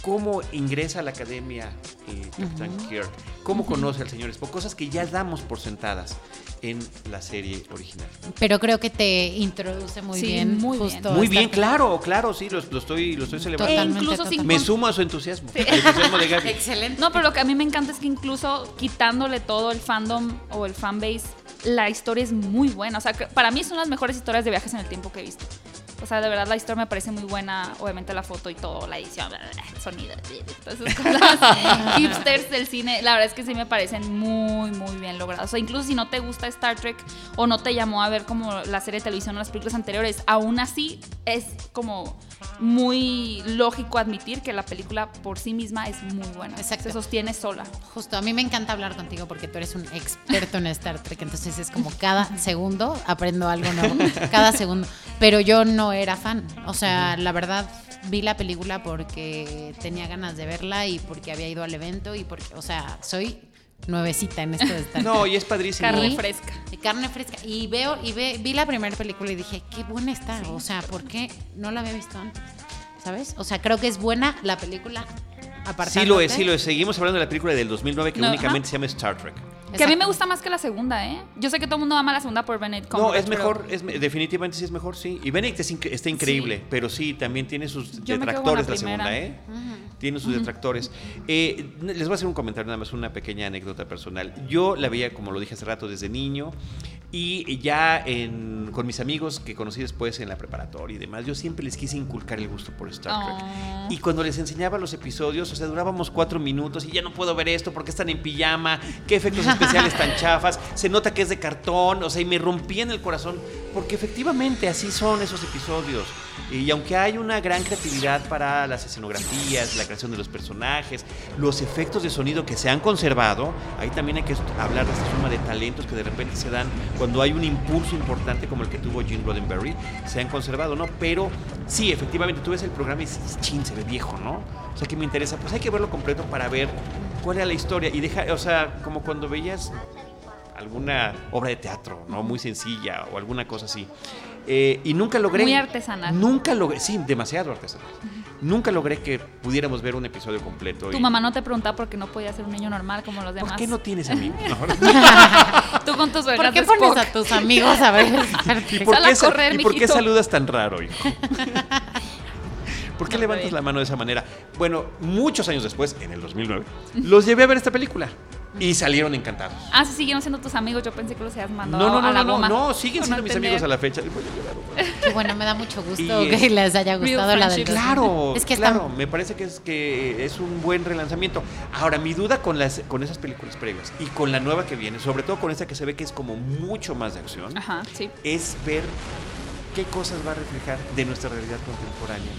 cómo ingresa a la academia eh, Capitán Kirk, cómo conoce al señor Spock, cosas que ya damos por sentadas en la serie original. Pero creo que te introduce muy Sí, bien. muy bien. Muy claro, claro, sí, lo, lo estoy, lo estoy celebrando. E Totalmente, incluso sin Me sumo a su entusiasmo. El entusiasmo de Gaby. Excelente. No, pero lo que a mí me encanta es que incluso quitándole todo el fandom o el fanbase, la historia es muy buena. O sea, que para mí son las mejores historias de viajes en el tiempo que he visto. O sea, de verdad la historia me parece muy buena. Obviamente la foto y todo, la edición, bla, bla, bla, sonido, todas esas cosas hipsters del cine. La verdad es que sí me parecen muy, muy bien logradas. O sea, incluso si no te gusta Star Trek o no te llamó a ver como la serie de televisión o las películas anteriores, aún así es como muy lógico admitir que la película por sí misma es muy buena. Exacto. Se sostiene sola. Justo, a mí me encanta hablar contigo porque tú eres un experto en Star Trek, entonces es como cada segundo aprendo algo nuevo, cada segundo. Pero yo no era fan, o sea, la verdad vi la película porque tenía ganas de verla y porque había ido al evento y porque, o sea, soy nuevecita en esto de Star No, y es padrísimo. Carne Y- fresca. de carne fresca. Y veo, y ve, vi la primera película y dije, qué buena está. O sea, ¿por qué no la había visto antes? ¿Sabes? O sea, creo que es buena la película. Sí lo es, sí lo es. Seguimos hablando de la película del 2009 que No, únicamente ajá. se llama Star Trek. Que a mí me gusta más que la segunda, ¿eh? Yo sé que todo el mundo ama la segunda por Benedict No, es pero mejor, es, definitivamente sí es mejor, sí. Y Benedict es inc- está increíble, pero sí, también tiene sus Yo la detractores la, segunda. ¿eh? Tiene sus detractores. Eh, les voy a hacer un comentario, nada más, una pequeña anécdota personal. Yo la veía, como lo dije hace rato, desde niño. Y ya en- con mis amigos que conocí después en la preparatoria y demás, yo siempre les quise inculcar el gusto por Star Trek. Oh. Y cuando les enseñaba los episodios, o sea, durábamos cuatro minutos y ya no puedo ver esto porque están en pijama, qué efectos especiales tan chafas, se nota que es de cartón, o sea, y me rompían el corazón, porque efectivamente así son esos episodios. Y aunque hay una gran creatividad para las escenografías, la creación de los personajes, los efectos de sonido que se han conservado, ahí también hay que hablar de esta suma de talentos que de repente se dan cuando hay un impulso importante como el que tuvo Gene Roddenberry, se han conservado, ¿no? Pero sí, efectivamente, tú ves el programa y dices, chin, se ve viejo, ¿no? O sea, que me interesa, pues hay que verlo completo para ver cuál era la historia y deja, o sea, como cuando veías alguna obra de teatro, ¿no? Muy sencilla o alguna cosa así. Eh, y nunca logré. Muy artesanal. Nunca logré, sí, demasiado artesanal. Nunca logré que pudiéramos ver un episodio completo. Tu y- mamá no te preguntaba por qué no podía ser un niño normal como los demás. ¿Por qué no tienes amigos? No. Tú con tus ¿Por qué pones Spock. a tus amigos a ver ¿Y por, Sal qué, sa- correr, ¿Y por qué mijito. saludas tan raro, hijo? ¿Por qué No, levantas la mano de esa manera? Bueno, muchos años después, en el 2009, los llevé a ver esta película y salieron encantados. Ah, sí, siguieron siendo tus amigos. Yo pensé que los habías No, mandado no, no, a la no, no, goma. no, siguen siendo no mis amigos a la fecha. Qué bueno, me da mucho gusto Y, que les haya gustado la del. Claro, Es que claro, está- me parece que es que es un buen relanzamiento. Ahora, mi duda con las con esas películas previas y con la nueva que viene, sobre todo con esta que se ve que es como mucho más de acción, Ajá, sí. es ver qué cosas va a reflejar de nuestra realidad contemporánea.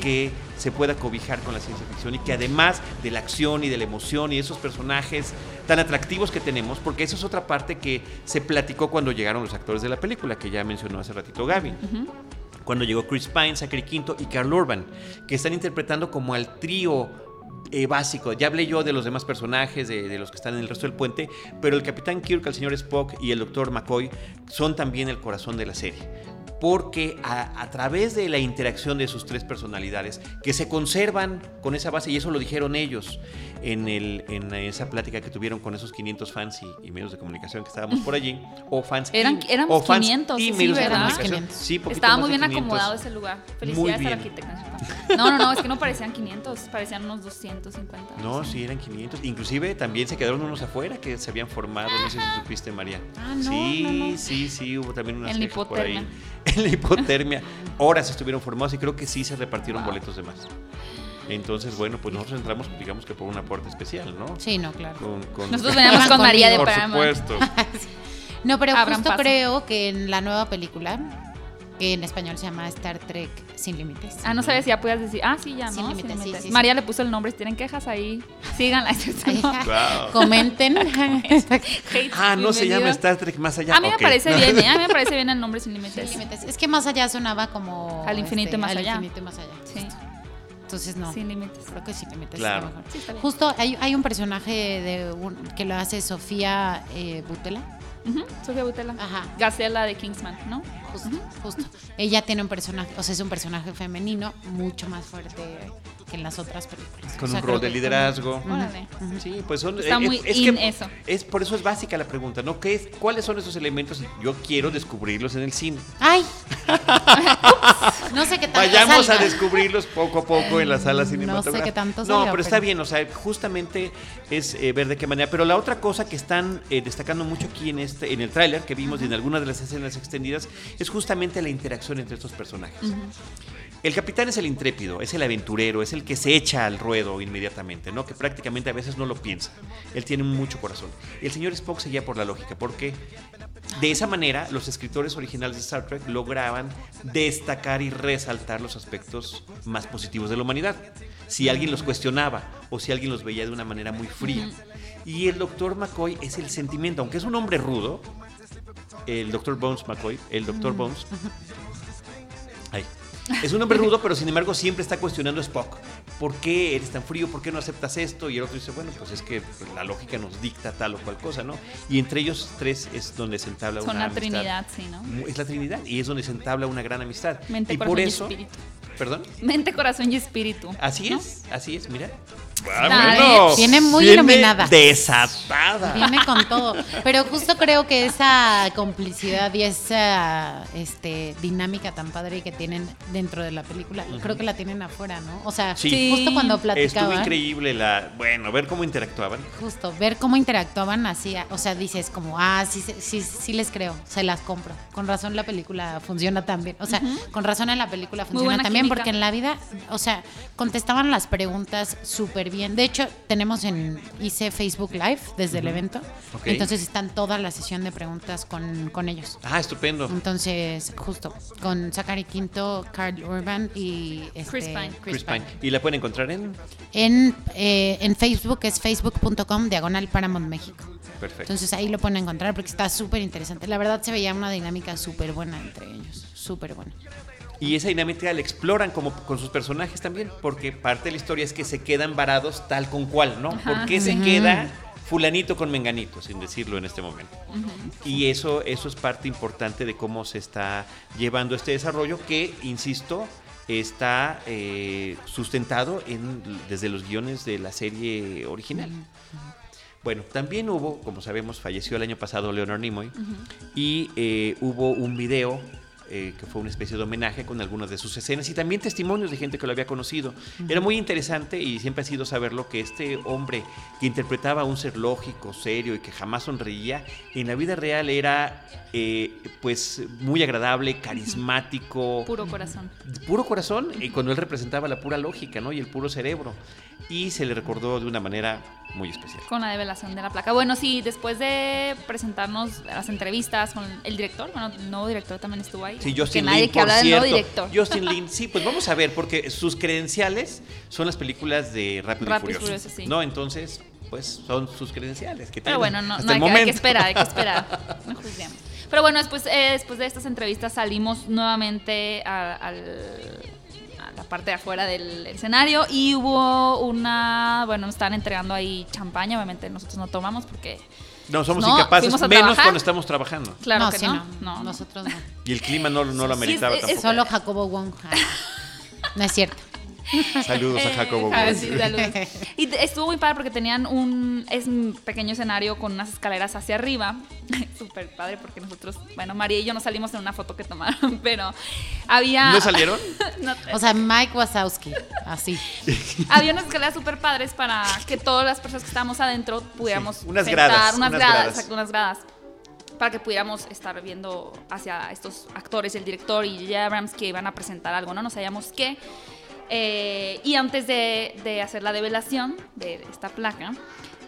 Que se pueda cobijar con la ciencia ficción y que además de la acción y de la emoción y esos personajes tan atractivos que tenemos, porque eso es otra parte que se platicó cuando llegaron los actores de la película, que ya mencionó hace ratito Gaby cuando llegó Chris Pine, Zachary Quinto y Carl Urban, que están interpretando como al trío eh, básico. Ya hablé yo de los demás personajes, de, de los que están en el resto del puente, pero el Capitán Kirk, el señor Spock y el Dr. McCoy son también el corazón de la serie. Porque a, través de la interacción de sus tres personalidades, que se conservan con esa base, y eso lo dijeron ellos en, el, en esa plática que tuvieron con esos 500 fans y, y medios de comunicación que estábamos por allí, o fans Eran- y, éramos o fans 500, y sí, medios de ¿verdad? comunicación. 500. Sí, Estaba muy de bien 500. acomodado ese lugar. Felicidades al arquitecto. No, no, no, es que no parecían 500, parecían unos 250. No, sé. sí, eran 500. Inclusive también se quedaron unos afuera que se habían formado. No sé si supiste, María. Ah, no, sí, no, no. sí, sí, hubo también unas En la quejas por ahí. hipotermia. En la hipotermia. Horas estuvieron formados y creo que sí se repartieron Wow. boletos de más. Entonces, bueno, pues nosotros entramos, digamos que por una puerta especial, ¿no? Sí, no, claro. Con, con- Nosotros veníamos con María de Por Paramount. supuesto. No, pero Abran justo paso. creo que en la nueva película, que en español se llama Star Trek Sin Límites. Ah, no sabes si ya podías decir. Ah, sí, ya, Sin ¿no? límites, sí, sí, sí. María le puso el nombre. Si tienen quejas ahí, síganla. Ay, Wow. Comenten. Ah, no se llama Star Trek más allá. A mí me parece bien, ¿eh? A mí me parece bien el nombre sin Sin límites. límites. Es que más allá sonaba como. este, Al infinito y más al allá. infinito y más allá. Sí, Entonces no. sin límites. Creo que sin límites Claro. está mejor. Sí. Justo hay, hay un personaje de un- que lo hace Sofía eh, Butela. Ujú, Sofía Butela. Ajá. Gacela de Kingsman, ¿no? Justo, justo. Ella tiene un personaje, o sea, es un personaje femenino mucho más fuerte que en las otras películas. Con O sea, un rol de liderazgo. Sí, pues son. Está muy es in que eso. Es, por eso es básica la pregunta, ¿no? ¿Qué es, ¿Cuáles son esos elementos? Yo quiero descubrirlos en el cine. ¡Ay! no sé qué tanto Vayamos a descubrirlos poco a poco en la sala No sé cinematográfica. qué tanto No, pero está pero- bien, o sea, justamente es eh, ver de qué manera. Pero la otra cosa que están eh, destacando mucho aquí en este, en el tráiler que vimos y en algunas de las escenas extendidas es justamente la interacción entre estos personajes. El capitán es el intrépido, es el aventurero, es el que se echa al ruedo inmediatamente, ¿no? Que prácticamente a veces no lo piensa. Él tiene mucho corazón. El señor Spock se guía por la lógica, porque de esa manera los escritores originales de Star Trek lograban destacar y resaltar los aspectos más positivos de la humanidad. Si alguien los cuestionaba o si alguien los veía de una manera muy fría. Y el doctor McCoy es el sentimiento, aunque es un hombre rudo, el doctor Bones McCoy, el doctor Bones, Ay. Es un hombre rudo, pero sin embargo siempre está cuestionando a Spock. ¿Por qué eres tan frío? ¿Por qué no aceptas esto? Y el otro dice, bueno, pues es que pues, la lógica nos dicta tal o cual cosa, ¿no? Y entre ellos tres es donde se entabla Son una la amistad. Trinidad, sí, ¿no? Es la Trinidad y es donde se entabla una gran amistad. Mente, y corazón por y eso, espíritu. perdón, Mente, corazón y espíritu. así ¿no? es, así es, mira. Dale. Viene muy viene iluminada. Desatada. Viene con todo. Pero justo creo que esa complicidad y esa este, dinámica tan padre que tienen dentro de la película, creo que la tienen afuera, ¿no? O sea, Sí. justo cuando Estuvo platicaban. increíble la, bueno, ver cómo interactuaban. Justo, ver cómo interactuaban así, o sea, dices como, ah, sí, sí, sí, les creo, se las compro. Con razón la película funciona tan bien. O sea, con razón en la película funciona también química. porque en la vida, o sea, contestaban las preguntas súper bien. De hecho, tenemos en, hice Facebook Live desde el evento, entonces están toda la sesión de preguntas con, con ellos. Ah, estupendo. Entonces, justo, con Zachary Quinto, Carl Urban y este, Chris Pine. Chris Pine. ¿Y la pueden encontrar en? En, eh, en Facebook es facebook.com diagonal Paramount México. Perfecto. Entonces ahí lo pueden encontrar porque está súper interesante. La verdad se veía una dinámica súper buena entre ellos. Súper buena. Y esa dinámica la exploran como con sus personajes también, porque parte de la historia es que se quedan varados tal con cual, ¿no? Ajá, ¿Por qué se queda fulanito con menganito, sin decirlo en este momento? Y eso, eso es parte importante de cómo se está llevando este desarrollo que, insisto, está eh, sustentado en, desde los guiones de la serie original. Bueno, también hubo, como sabemos, falleció el año pasado Leonard Nimoy y eh, hubo un video eh, que fue una especie de homenaje con algunas de sus escenas y también testimonios de gente que lo había conocido. Era muy interesante y siempre ha sido saberlo que este hombre que interpretaba a un ser lógico, serio y que jamás sonreía, en la vida real era eh, pues muy agradable, carismático, Puro corazón. puro corazón y cuando él representaba la pura lógica ¿no? y el puro cerebro. Y se le recordó de una manera muy especial. Con la develación de la placa. Bueno, sí, después de presentarnos las entrevistas con el director, bueno, el nuevo director también estuvo ahí. Sí, que Justin nadie Lin, que habla del nuevo director. Justin Lin, sí, pues vamos a ver, porque sus credenciales son las películas de Rápido, Rápido y Furioso. Furioso, sí. No, entonces, pues son sus credenciales. Que Pero tienen bueno, no, hasta no hay, el que- hay momento. que esperar, hay que esperar. No juzguemos. Pero bueno, después, eh, después de estas entrevistas salimos nuevamente a, al- la parte de afuera del escenario y hubo una, bueno, nos estaban entregando ahí champaña, obviamente nosotros no tomamos porque No, somos No, incapaces, menos trabajar. cuando estamos trabajando. Claro no, que sí, no. no. no, no. Nosotros no. Y el clima no, no lo ameritaba es- es- tampoco. Solo Jacobo Wong. No es cierto. Saludos a Eh, Jacobo. ah, Wong. sí, saludos. Y estuvo muy padre porque tenían un, es un pequeño escenario con unas escaleras hacia arriba. Súper padre porque nosotros, bueno, María y yo no salimos en una foto que tomaron, pero había... ¿No salieron? No, O sea, Mike Wazowski. Así. había unas escaleras súper padres para que todas las personas que estábamos adentro pudiéramos Sí, unas sentar, gradas, unas, unas gradas, gradas. exacto, unas gradas para que pudiéramos estar viendo hacia estos actores, el director y J.J. Abrams que iban a presentar algo, ¿no? No sabíamos qué. Eh, y antes de, de hacer la develación de esta placa,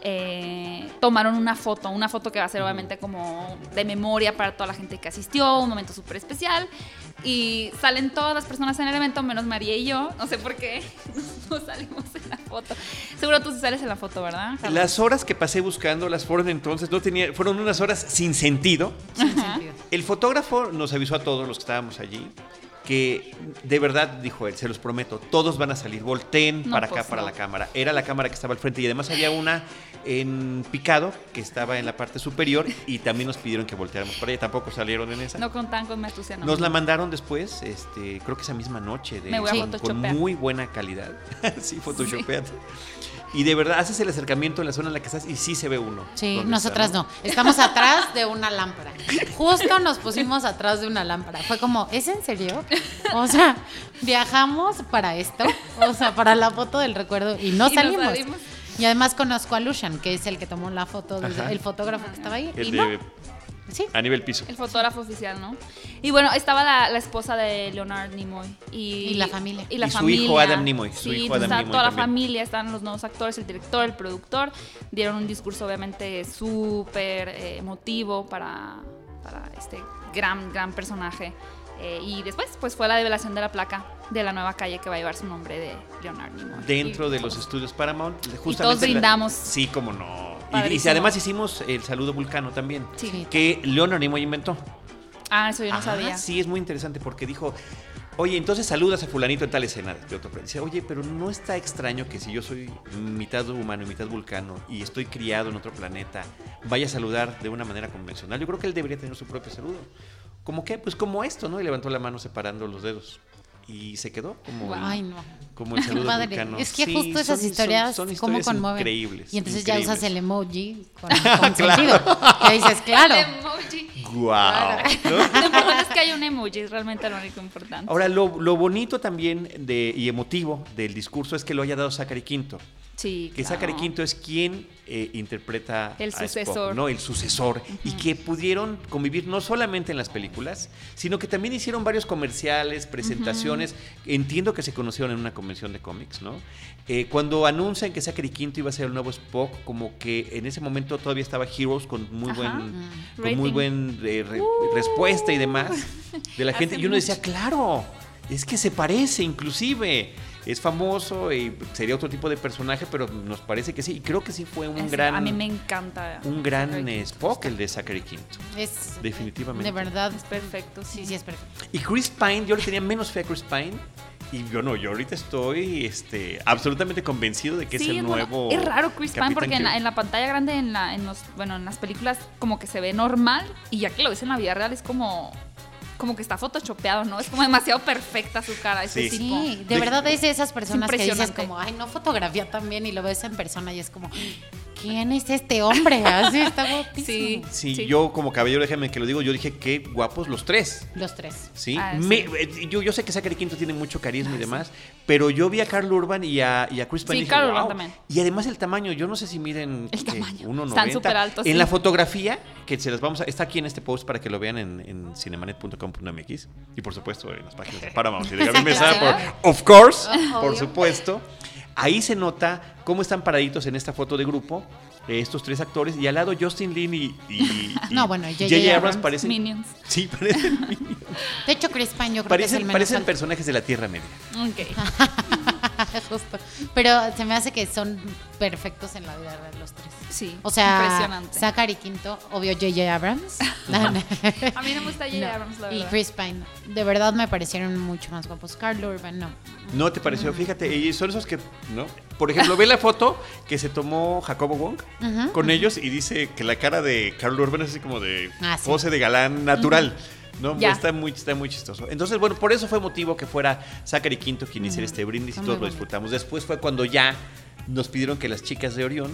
eh, tomaron una foto, una foto que va a ser obviamente como de memoria para toda la gente que asistió, un momento súper especial. Y salen todas las personas en el evento, menos María y yo. No sé por qué no salimos en la foto. Seguro tú sí sales en la foto, ¿verdad? Carlos? Las horas que pasé buscando las fueron entonces, no tenía, fueron unas horas sin sentido. Sin sentido. El fotógrafo nos avisó a todos los que estábamos allí que de verdad, dijo él, se los prometo, todos van a salir, volteen No, para pues acá, para no. la cámara. Era la cámara que estaba al frente y además había una en picado que estaba en la parte superior y también nos pidieron que volteáramos para allá, tampoco salieron en esa. No contaban con mi astucia, no. Nos la mandaron después, este, creo que esa misma noche, de, Me voy a con, muy buena calidad. sí, photoshopeate. Y de verdad haces el acercamiento en la zona en la que estás y sí se ve uno. Sí, ¿Dónde nosotras está, no. Estamos atrás de una lámpara. Justo nos pusimos atrás de una lámpara. Fue como, ¿es en serio? O sea, viajamos para esto, o sea, para la foto del recuerdo y no Y salimos. salimos. Y además conozco a Lucian, que es el que tomó la foto, del- el fotógrafo que estaba ahí. El y de no. Sí. a nivel piso. El fotógrafo oficial, ¿no? Y bueno, estaba la, la esposa de Leonard Nimoy. Y, Y la familia. Y la Y su familia. hijo Adam Nimoy, su Sí, hijo Adam Nimoy toda la familia, estaban los nuevos actores, el director, el productor. Dieron un discurso obviamente súper eh, emotivo para, para este gran, gran personaje. Eh, y después, pues fue la develación de la placa de la nueva calle que va a llevar su nombre de Leonard Nimoy. Dentro Y- de los estudios Paramount, justamente. todos la- brindamos. sí, como no. Y- Y, además hicimos el saludo vulcano también. Sí. Que Leonard Nimoy inventó. Ah, eso yo no Ajá, sabía. Sí, es muy interesante porque dijo, oye, entonces saludas a fulanito en tal escena de otro. Dice, oye, pero no está extraño que si yo soy mitad humano y mitad vulcano y estoy criado en otro planeta, vaya a saludar de una manera convencional. Yo creo que él debería tener su propio saludo. ¿Cómo qué? Pues como esto, ¿no? Y levantó la mano separando los dedos. Y se quedó como, el- Ay, no. como el saludo vulcano. Es que Sí, justo esas son- historias, son- son cómo historias conmueven. Increíbles. y entonces ya increíbles. usas el emoji con, con sentido. Que dices, claro. El emoji. Guau, ¿no? Lo importante es que hay un emoji, es realmente lo único importante. Ahora, lo, lo bonito también de, y emotivo del discurso es que lo haya dado Zachary Quinto. Sí, Que claro. Zachary Quinto es quien eh, interpreta El a Spock, sucesor. ¿no? El sucesor. Y que pudieron convivir no solamente en las películas, sino que también hicieron varios comerciales, presentaciones. Entiendo que se conocieron en una convención de cómics, ¿no? Eh, cuando anuncian que Zachary Quinto iba a ser el nuevo Spock, como que en ese momento todavía estaba Heroes con muy Ajá. buen, con muy buen eh, re- respuesta y demás de la gente. Y uno decía, claro, es que se parece inclusive. Es famoso y sería otro tipo de personaje, pero nos parece que sí. Y creo que sí fue un Es- gran, A mí me encanta. un gran Zachary Quinto. Spock, el de Zachary Quinto. Es Definitivamente. de verdad. Es perfecto, sí. Sí, es perfecto. Y Chris Pine, yo le tenía menos fe a Chris Pine. Y yo no, yo ahorita estoy este, absolutamente convencido de que es el bueno, nuevo. es raro Chris Pine porque en la, en la pantalla grande, en, la, en, los, bueno, en las películas, como que se ve normal y ya que lo ves en la vida real es como, como que está photoshopeado, ¿no? Es como demasiado perfecta su cara. ese Sí. tipo. Sí, de verdad es de esas personas que dices como, ay, no fotografía también y lo ves en persona y es como, ¿quién es este hombre? Así está guapísimo. Sí. Sí, Sí. yo como caballero, déjame que lo digo, yo dije qué guapos los tres. Los tres. Sí, Ah, Me- sí. eh, yo, yo sé que Zachary Quinto tiene mucho carisma y demás, pero yo vi a Carl Urban y a, y a Chris Pine Sí, y dije, Karl Urban "Wow". también. Y además el tamaño, yo no sé si miden El tamaño. 1.90. Están súper altos, En sí. la fotografía, que se las vamos a, está aquí en este post para que lo vean en, en cinemanet.com.mx y por supuesto en las páginas de Paramount y de Gaby Mesa, por, of course, por Obvio. supuesto. Ahí se nota cómo están paraditos en esta foto de grupo eh, estos tres actores y al lado Justin Lin y, y- y No, bueno, J.J. Abrams Abrams, parecen Minions. Sí, parecen Minions. De hecho, Chris Pine yo creo que es el Parecen, menos parecen alto. personajes de la Tierra Media. Ok. Justo. Pero se me hace que son perfectos en la vida real los tres. Sí, O sea, impresionante. Zachary Quinto, obvio J.J. Abrams. A mí no me gusta J.J. No. Abrams, la y verdad. Chris Pine. De verdad me parecieron mucho más guapos. Carl Urban, no. ¿No te pareció? Fíjate, y son esos que, ¿no? Por ejemplo, ve la foto que se tomó Jacobo Wong con ellos y dice que la cara de Carl Urban es así como de Ah, sí. pose de galán natural. ¿No? Ya. Está, muy, está muy chistoso. Entonces, bueno, por eso fue motivo que fuera Zachary Quinto quien hiciera este brindis y todos lo disfrutamos. Después fue cuando ya nos pidieron que las chicas de Orión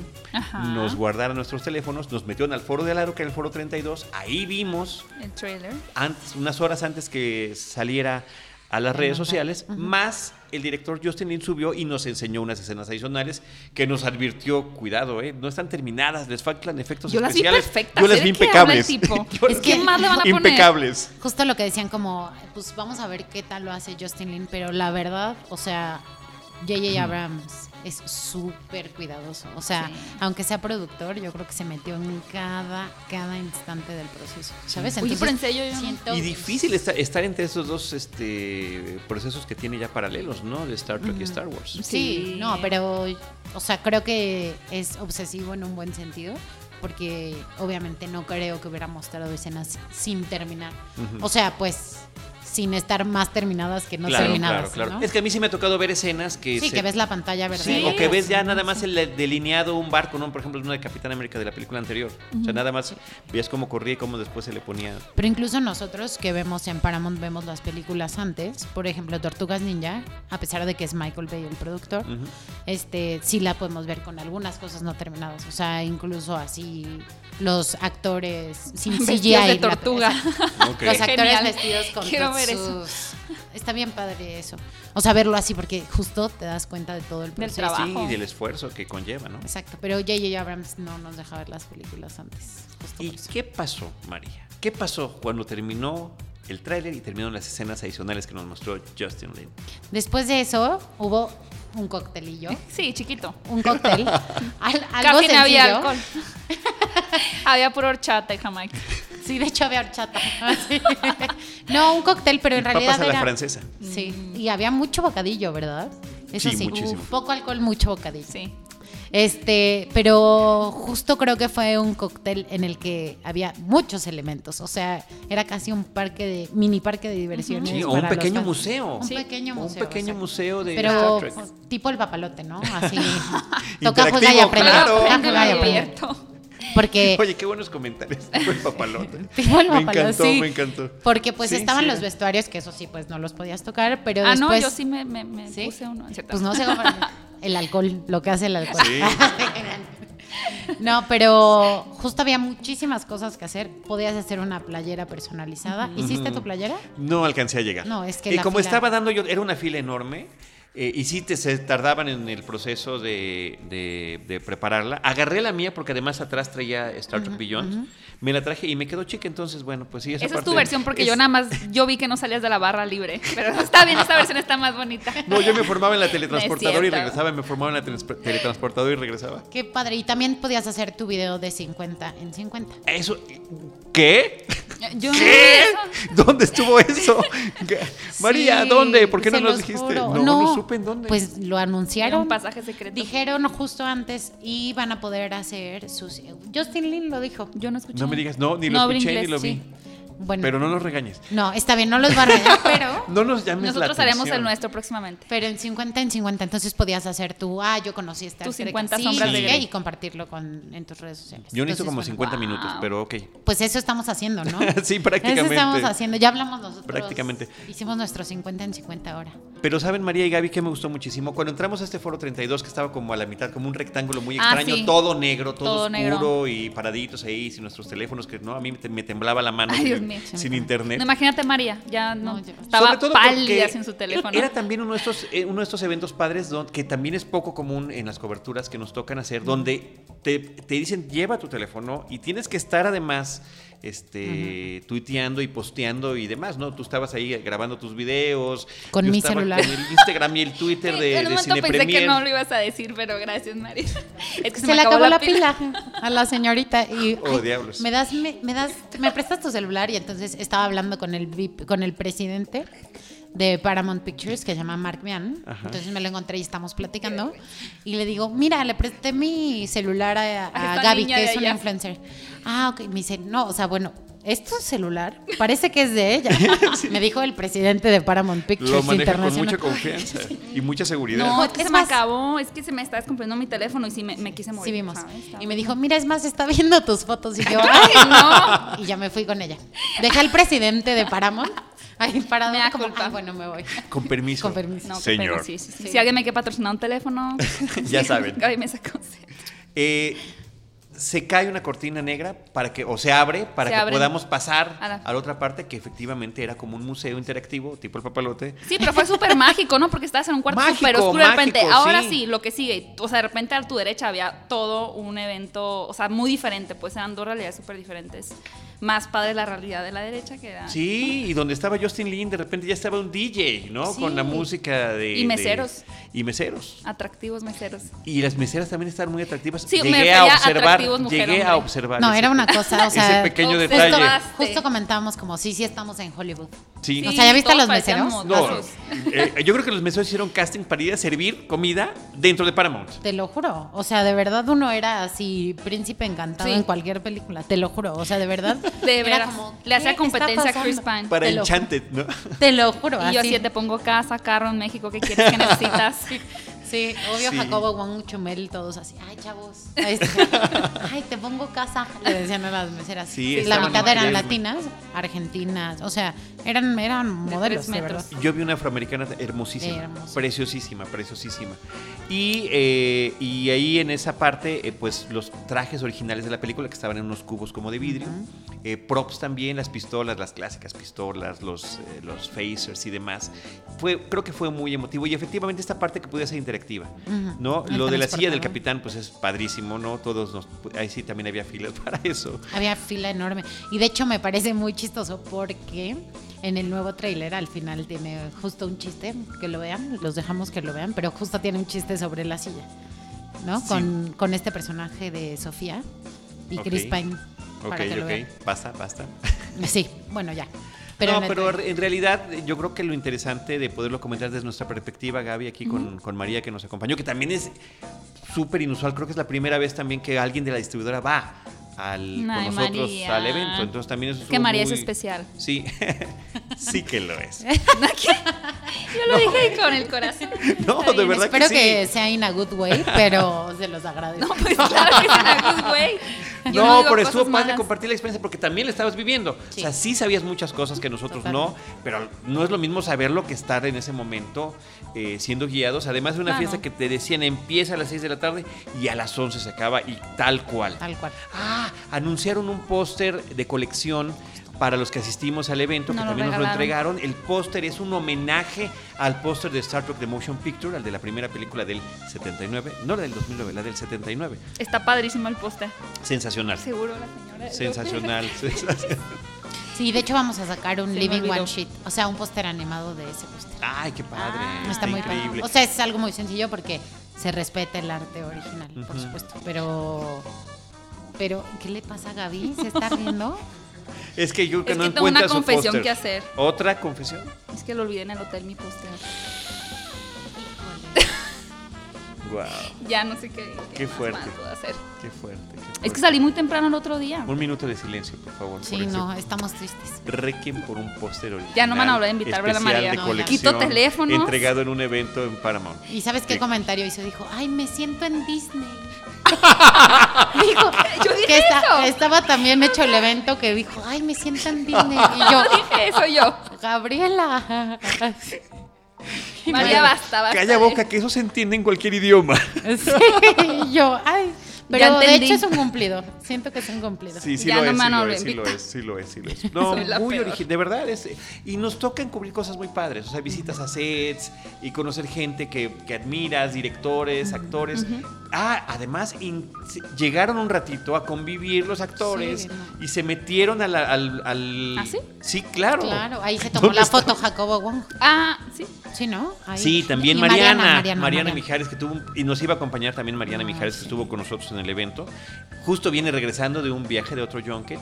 nos guardaran nuestros teléfonos, nos metieron al foro de Alaro, que era el foro 32. Ahí vimos El trailer. antes, unas horas antes que saliera a las redes sociales, más el director Justin Lin subió y nos enseñó unas escenas adicionales que nos advirtió, cuidado, ¿eh? no están terminadas, les faltan efectos Yo las vi especiales. perfectas, Yo las ¿eh? vi ¿De qué habla el impecables. tipo? Yo Es las que- vi ¿Qué más le van a poner? impecables. Justo lo que decían como, pues vamos a ver qué tal lo hace Justin Lin, pero la verdad, o sea, J.J. Abrams es súper cuidadoso. O sea, Sí. aunque sea productor, yo creo que se metió en cada, cada instante del proceso, ¿sabes? Oye, pero en serio, yo siento- Y difícil esta- estar entre esos dos este, procesos que tiene ya paralelos, ¿no? De Star Trek y Star Wars. Sí, Sí. no, pero, o sea, creo que es obsesivo en un buen sentido, porque obviamente no creo que hubiera mostrado escenas sin terminar. O sea, pues, sin estar más terminadas que no claro, terminadas. claro, claro. ¿no? Es que a mí sí me ha tocado ver escenas que Sí, se- que ves la pantalla verde. Sí, o que ves ya nada más el delineado un barco, ¿no? Por ejemplo, una de Capitán América de la película anterior. O sea, nada más veías cómo corría y cómo después se le ponía. Pero incluso nosotros que vemos en Paramount, vemos las películas antes, por ejemplo, Tortugas Ninja, a pesar de que es Michael Bay el productor, este sí la podemos ver con algunas cosas no terminadas. O sea, incluso así los actores sin CGI. de la- tortuga. Ok. Los actores Genial. vestidos con Quiero ver eso. Está bien padre eso. O sea, verlo así porque justo te das cuenta de todo el Del proceso. trabajo. Sí, y del esfuerzo que conlleva, ¿no? Exacto, pero J.J. Abrams no nos deja ver las películas antes. justo ¿Y por eso. qué pasó, María? ¿Qué pasó cuando terminó el tráiler y terminaron las escenas adicionales que nos mostró Justin Lin? Después de eso hubo un coctelillo. Sí, chiquito. un cóctel. Al- algo Casi no había alcohol. había puro horchata y jamaica. Sí, de hecho había horchata. Sí. No, un cóctel, pero en Papas realidad a la era. francesa. Sí, y había mucho bocadillo, ¿verdad? Eso Sí, sí, muchísimo. Uf, poco alcohol, mucho bocadillo. Sí. Este, pero justo creo que fue un cóctel en el que había muchos elementos. O sea, era casi un parque de, mini parque de diversiones. Sí, o un pequeño museo. Un Sí. pequeño Un museo. pequeño exacto. museo de Pero Star Trek. tipo el papalote, ¿no? Así. Toca, juega y Interactivo, aprende. claro. Porque Oye, qué buenos comentarios. Tipo el papalote. Tipo el me encantó, sí. me encantó. Porque pues Sí, estaban sí. los vestuarios, que eso sí, pues no los podías tocar, pero Ah, después... no, yo sí me, me, me ¿Sí? puse uno. Pues no sé cómo... El alcohol, lo que hace el alcohol. Sí. No, pero justo había muchísimas cosas que hacer. Podías hacer una playera personalizada. ¿Hiciste tu playera? No alcancé a llegar. No, es que Y la como fila- estaba dando yo, era una fila enorme. Eh, y sí te, se tardaban en el proceso de, de- de prepararla. Agarré la mía porque además atrás traía Star Trek Beyond. Me la traje y me quedó chica, entonces bueno, pues sí, esa, Esa es tu versión porque es- yo nada más, yo vi que no salías de la barra libre. Pero está bien, esta versión está más bonita. No, yo me formaba en la No teletransportadora y regresaba, me formaba en la trans- teletransportadora y regresaba. Qué padre. Y también podías hacer tu video de 50 en 50. Eso, ¿qué? Yo no ¿Qué? ¿Dónde estuvo eso? María, Sí, ¿dónde? ¿Por qué no nos dijiste? juro. No, no supe en dónde. Pues lo Era anunciaron. un pasaje secreto. Dijeron justo antes y van a poder hacer sus. Justin Lin lo dijo. Yo no escuché. no me digas, no, ni lo No escuché inglés, ni lo vi. Sí. Bueno, Pero no nos regañes. no, está bien, no los va a regañar, pero. No nos llames la Nosotros haremos el nuestro próximamente. Pero en 50 en 50, entonces podías hacer tu, ah, yo conocí esta Tus 50 sombras de y compartirlo con, en tus redes sociales. Yo necesito Entonces, como bueno, 50 wow. minutos, pero ok. Pues eso estamos haciendo, ¿no? Sí, Eso prácticamente. estamos haciendo. Ya hablamos nosotros. Prácticamente. Hicimos nuestros 50 en 50 ahora. Pero saben, María y Gaby, que me gustó muchísimo. Cuando entramos a este foro 32, que estaba como a la mitad, como un rectángulo muy Ah, extraño, sí. todo negro, todo, Todo oscuro negro. y paraditos ahí, sin nuestros teléfonos, que no, a mí me, temblaba la mano Ay, sin, Dios sin internet. No, imagínate María, ya no, No, estaba Sobre todo pálida sin su teléfono. Era también uno de estos, eh, uno de estos eventos padres don- que también es poco común en las coberturas que nos tocan hacer, donde te, te dicen lleva tu teléfono y tienes que estar además este, tuiteando y posteando y demás, ¿no? Tú estabas ahí grabando tus videos. Con yo mi celular. Con el Instagram y el Twitter Sí, de, en un de momento Cine pensé Premier. que no lo ibas a decir, pero gracias, María. Es que Se, me le acabó la pila. a la señorita y Oh, ay, diablos. me das me, me das me prestas tu celular y entonces estaba hablando con el VIP con el presidente de Paramount Pictures que se llama Mark Mian. Ajá. Entonces me lo encontré y estamos platicando. Y le digo, mira, le presté mi celular a, a Gaby, que es una influencer. Ah, ok. Me dice, no, o sea, bueno, ¿esto es celular? Parece que es de ella. Me dijo el presidente de Paramount Pictures Lo maneja con mucha confianza y mucha seguridad. No, es que Es se me más- acabó, es que se me está descomprimiendo mi teléfono y sí me, me quise morir. Sí vimos. Y me dijo, mira, es más, está viendo tus fotos. Y yo, ay, no. Y ya me fui con ella. Dejé al presidente de Paramount ahí parado. Me da como, culpa. "Ah, bueno, me voy. Con permiso. Con permiso. No, Señor. sí, sí. Sí. Si alguien me quiere patrocinar un teléfono, Ya saben. Me sacó. Eh, se cae una cortina negra para que, o se abre para Se que abre. podamos pasar A a la- otra parte que efectivamente era como un museo interactivo, tipo el papalote. Sí, pero fue súper mágico, ¿no? Porque estabas en un cuarto Mágico, súper oscuro de repente. mágico, Ahora sí. sí. lo que sigue. O sea, de repente a tu derecha había todo un evento, o sea, muy diferente. Pues eran dos realidades súper diferentes. Más padre la realidad de la derecha que era. Sí, y donde estaba Justin Lin, de repente ya estaba un DJ, ¿no? Sí. Con la música de... Y meseros. de- y meseros. Atractivos meseros. Y las meseras también estaban muy atractivas. Sí, me llegué a observar, mujer, llegué a observar. No, ese- era una cosa, o sea, ese pequeño justo- detalle. Justo- Justo comentábamos como, sí, sí estamos en Hollywood. Sí. O sea, ¿ya viste a los meseros? No, eh, yo creo que los meseros hicieron casting para ir a servir comida dentro de Paramount. Te lo juro. O sea, de verdad uno era así, príncipe encantado Sí. en cualquier película. Te lo juro. O sea, de verdad. De era veras. como, Le hacía ¿qué competencia a Chris? Pine. Para Enchanted, ¿no? Te lo juro. Y yo así. así te pongo casa, carro en México, ¿qué quieres que necesitas? Sí, obvio Sí. Jacobo, Wong, Chumel, todos así. Ay, chavos. Ay, te pongo casa. Le decían a las meseras. Sí, la mitad eran latinas, argentinas. O sea, eran, eran modelos, de, metros. verdad. Yo vi una afroamericana hermosísima, Hermosa. preciosísima, preciosísima. Y, eh, y ahí en esa parte, eh, pues los trajes originales de la película que estaban en unos cubos como de vidrio, eh, props también, las pistolas, las clásicas pistolas, los, eh, los phasers y demás. Fue, creo que fue muy emotivo y efectivamente esta parte que ser interactiva, ¿no? Lo de la silla del capitán, pues es padrísimo, ¿no? Todos nos, ahí sí también había filas para eso. Había fila enorme. Y de hecho me parece muy chistoso porque en el nuevo tráiler al final tiene justo un chiste, que lo vean, los dejamos que lo vean, pero justo tiene un chiste sobre la silla, ¿no? Sí. Con, con este personaje de Sofía y Chris Ok. Pine. Ok, Para que lo ok, vean. basta, basta. Sí, bueno, ya. No, en pero en realidad yo creo que lo interesante de poderlo comentar desde nuestra perspectiva, Gaby, aquí con, con María que nos acompañó, que también es súper inusual, creo que es la primera vez también que alguien de la distribuidora va al, Ay, con nosotros María. al evento, entonces también eso Que estuvo María es muy- especial. Sí, sí que lo es. Yo lo dije con el corazón. No, Está de bien. verdad Espero que que, sí. sea in a good way, pero se los agradezco. No, pues claro que es una good way. Yo No, pero estuvo padre compartir la experiencia porque también la estabas viviendo. Sí. O sea, sí sabías muchas cosas que nosotros no, pero no es lo mismo saberlo que estar en ese momento eh, siendo guiados. Además de una Claro. fiesta que te decían empieza a las 6 de la tarde y a las 11 se acaba y tal cual. Tal cual. Ah, anunciaron un póster de colección para los que asistimos al evento, que lo también nos lo entregaron. El póster es un homenaje al póster de Star Trek The Motion Picture, al de la primera película del 79, no la del 2009, la del 79. Está padrísimo el póster. Sensacional. Seguro la señora. Sensacional, sensacional. Sí, de hecho vamos a sacar un Se Living. One Sheet, o sea, un póster animado de ese póster. Ay, qué padre. Ah, Está muy padre. increíble. O sea, es algo muy sencillo porque se respeta el arte original, por supuesto. Pero, pero, ¿qué le pasa a Gaby? ¿Se está riendo? es que yo que Es no que tengo una su confesión que hacer. ¿Otra confesión? Es que lo olvidé en el hotel mi póster. Wow, Ya no sé qué. Qué más fuerte. mal puedo hacer. qué fuerte. qué Es fuerte. que salí muy temprano el otro día. Un minuto de silencio, por favor. por Sí, ese no, estamos tristes. Requiem por un póster original. Ya no me van a volver a invitar, ¿verdad, María? de No, Quito teléfonos. Entregado en un evento en Paramount. ¿Y sabes qué comentario hizo? Dijo, ay, me siento en Disney. dijo, Yo dije que estaba también hecho el evento que dijo, ay, me siento en Disney. Y yo, dije eso yo. Gabriela. María, basta, basta. Calla boca, que eso se entiende en cualquier idioma. Sí, y yo, ay. Pero de hecho es un cumplido. Siento que es un cumplido. Sí, sí Ya lo no es, sí lo es, sí lo es, sí lo es, sí lo es. No, muy original, de verdad. Es, y nos toca encubrir cosas muy padres, o sea, visitas a sets y conocer gente que, que admiras, directores, actores. Ah, además in- llegaron un ratito a convivir los actores Sí, no. y se metieron a la- al, al- ¿Ah, sí? Sí, claro. Claro, ahí se tomó ¿Dónde la está? foto Jacobo Wong. Ah, sí. Sí, ¿no? Ahí. Sí, también Y Mariana, Mariana, Mariana, Mariana. Mijares, que tuvo, un- y nos iba a acompañar también Mariana Ah, Mijares, que estuvo con nosotros en el evento. Justo viene regresando de un viaje de otro junket.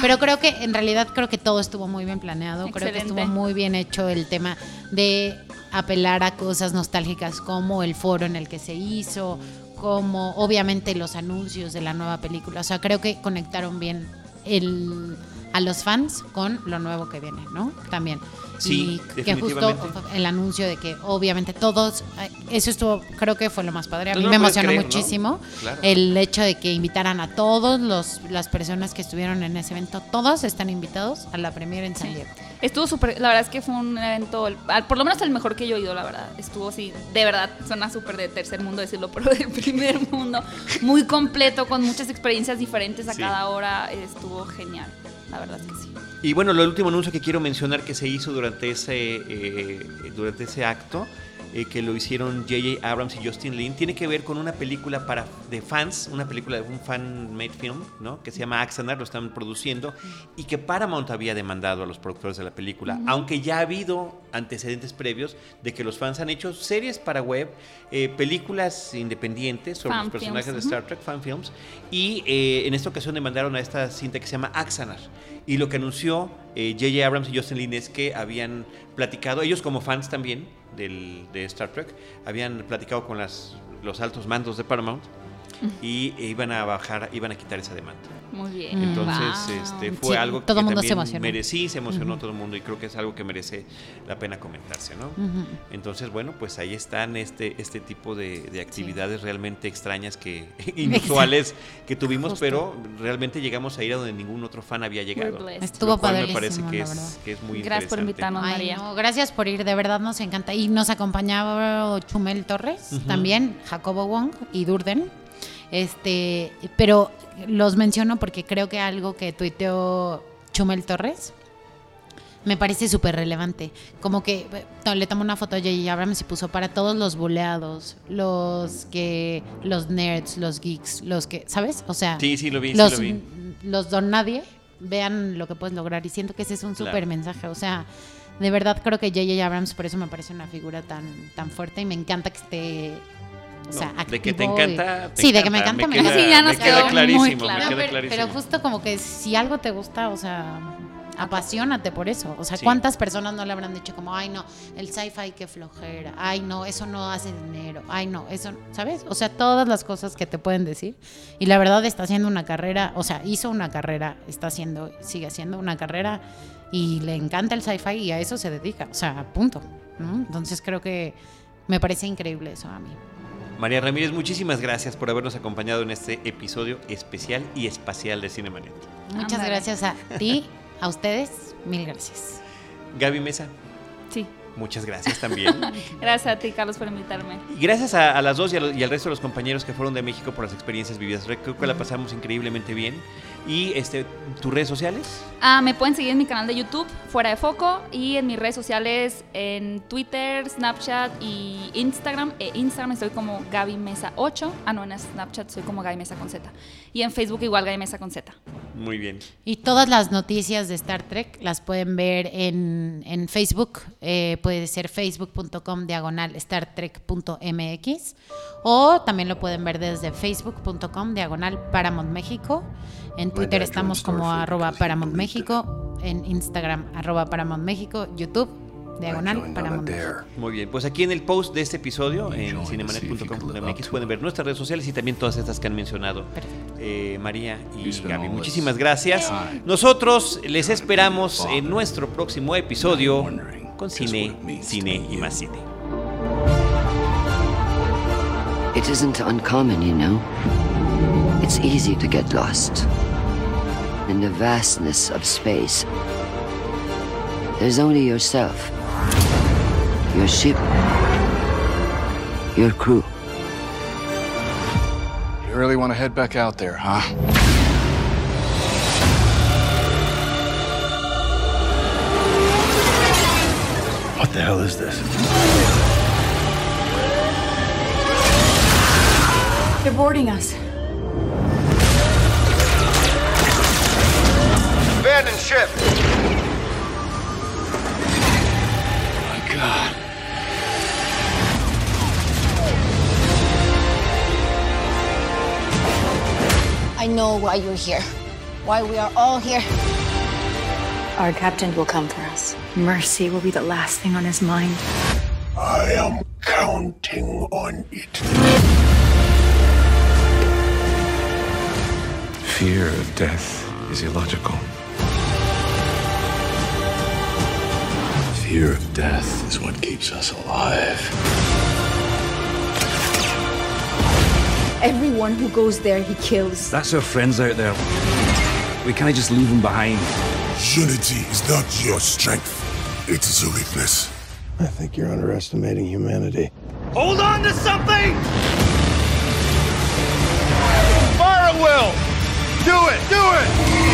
Pero creo que en realidad creo que todo estuvo muy bien planeado, creo que estuvo muy bien hecho el tema de apelar a cosas nostálgicas como el foro en el que se hizo, como obviamente los anuncios de la nueva película. O sea, creo que conectaron bien el a los fans con lo nuevo que viene, ¿no? También. Sí, y que justo el anuncio de que obviamente todos, eh, eso estuvo, creo que fue lo más padre. A mí no me emocionó creer, ¿no? muchísimo Claro. el hecho de que invitaran a todos los las personas que estuvieron en ese evento, todos están invitados a la premiere en San Diego. Estuvo súper, la verdad es que fue un evento, por lo menos el mejor que yo he ido, la verdad. Estuvo así, de verdad, suena súper de tercer mundo decirlo, pero del primer mundo. Muy completo, con muchas experiencias diferentes a Sí. cada hora. Estuvo genial, la verdad que sí. Y bueno, el último anuncio que quiero mencionar que se hizo durante ese, eh, durante ese acto, eh, que lo hicieron J.J. Abrams y Justin Lin, tiene que ver con una película para de fans, una película de un fan-made film, ¿no? Que se llama Axanar, lo están produciendo, y que Paramount había demandado a los productores de la película, aunque ya ha habido antecedentes previos de que los fans han hecho series para web, eh, películas independientes sobre Fan los personajes films, de. Star Trek, fan films, y eh, en esta ocasión demandaron a esta cinta que se llama Axanar. Y lo que anunció eh, J.J. Abrams y Justin Lin es que habían platicado, ellos como fans también del, de Star Trek, habían platicado con las, los altos mandos de Paramount y eh, iban a bajar, iban a quitar esa demanda. Muy bien. Mm. Entonces, Wow. este, fue Sí, algo todo que mundo se también emocionó. mere- sí, se emocionó todo el mundo y creo que es algo que merece la pena comentarse, ¿no? Entonces, bueno, pues ahí están este, este tipo de, de actividades realmente extrañas que inusuales que tuvimos, Justo. pero realmente llegamos a ir a donde ningún otro fan había llegado. Estuvo cual me parece que es, que es muy Gracias por invitarnos, Ay, María. no, gracias por ir, de verdad nos encanta. Y nos acompañaba Chumel Torres, también Jacobo Wong y Durden. Este, pero los menciono porque creo que algo que tuiteó Chumel Torres me parece súper relevante. Como que le tomó una foto a J.J. Abrams y puso para todos los buleados, los que, los nerds, los geeks, los que, ¿sabes? O sea, Sí, sí lo vi, sí los, lo vi. los don nadie vean lo que puedes lograr y siento que ese es un Claro. súper mensaje o sea de verdad creo que J.J. Abrams por eso me parece una figura tan tan fuerte y me encanta que esté o sea, No, de que te encanta, te sí de que me encanta, me, queda- Sí, ya nos me queda quedó muy clarísimo, claro. me No, queda pero, clarísimo. pero justo como que si algo te gusta o sea apasionate por eso o sea Sí. cuántas personas no le habrán dicho como ay no el sci-fi que flojera ay no eso no hace dinero ay no eso sabes o sea todas las cosas que te pueden decir y la verdad está haciendo una carrera o sea hizo una carrera está haciendo sigue haciendo una carrera y le encanta el sci-fi y a eso se dedica o sea punto ¿no? entonces creo que me parece increíble eso a mí María Ramírez, muchísimas gracias por habernos acompañado en este episodio especial y espacial de Cinemanet. muchas gracias a ti a ustedes mil gracias Gaby Mesa, Sí. muchas gracias también. Gracias a ti, Carlos, por invitarme. Y gracias a, a las dos y, a lo- y al resto de los compañeros que fueron de México por las experiencias vividas. Creo que la pasamos increíblemente bien. Y este, tus redes sociales. Ah, me pueden seguir en mi canal de YouTube, Fuera de Foco, y en mis redes sociales, en Twitter, Snapchat y Instagram. E Instagram estoy como Gaby Mesa 8. Ah, no, en Snapchat soy como Gaby Mesa con Z. Y en Facebook igual Gaby Mesa con Z. Muy bien. Y todas las noticias de Star Trek las pueden ver en, en Facebook. eh, puede ser facebook.com diagonal startrek.mx o también lo pueden ver desde facebook.com diagonal Paramount México. En Twitter estamos como arroba he Paramount. México. En Instagram arroba Paramount México. YouTube diagonal Paramount. México. Muy bien. Pues aquí en el post de este episodio, en cinemanet.com.mx, pueden ver it. nuestras redes sociales y también todas estas que han mencionado Perfecto. eh, María y Gaby. Muchísimas gracias. Nosotros les esperamos en nuestro próximo episodio con cine, cine y más cine. It isn't uncommon, you know. It's easy to get lost. In the vastness of space, there's only yourself, your ship, your crew. You really want to head back out there, huh? What the hell is this? They're boarding us. Abandon ship! My God. I know why you're here. Why we are all here. Our captain will come for us. Mercy will be the last thing on his mind. I am counting on it. Fear of death is illogical. Fear of death is what keeps us alive. Everyone who goes there, he kills. That's our friends out there. We can't just leave them behind. Unity is not your strength, it is a weakness. I think you're underestimating humanity. Hold on to something! Fire at will! Do it! Do it!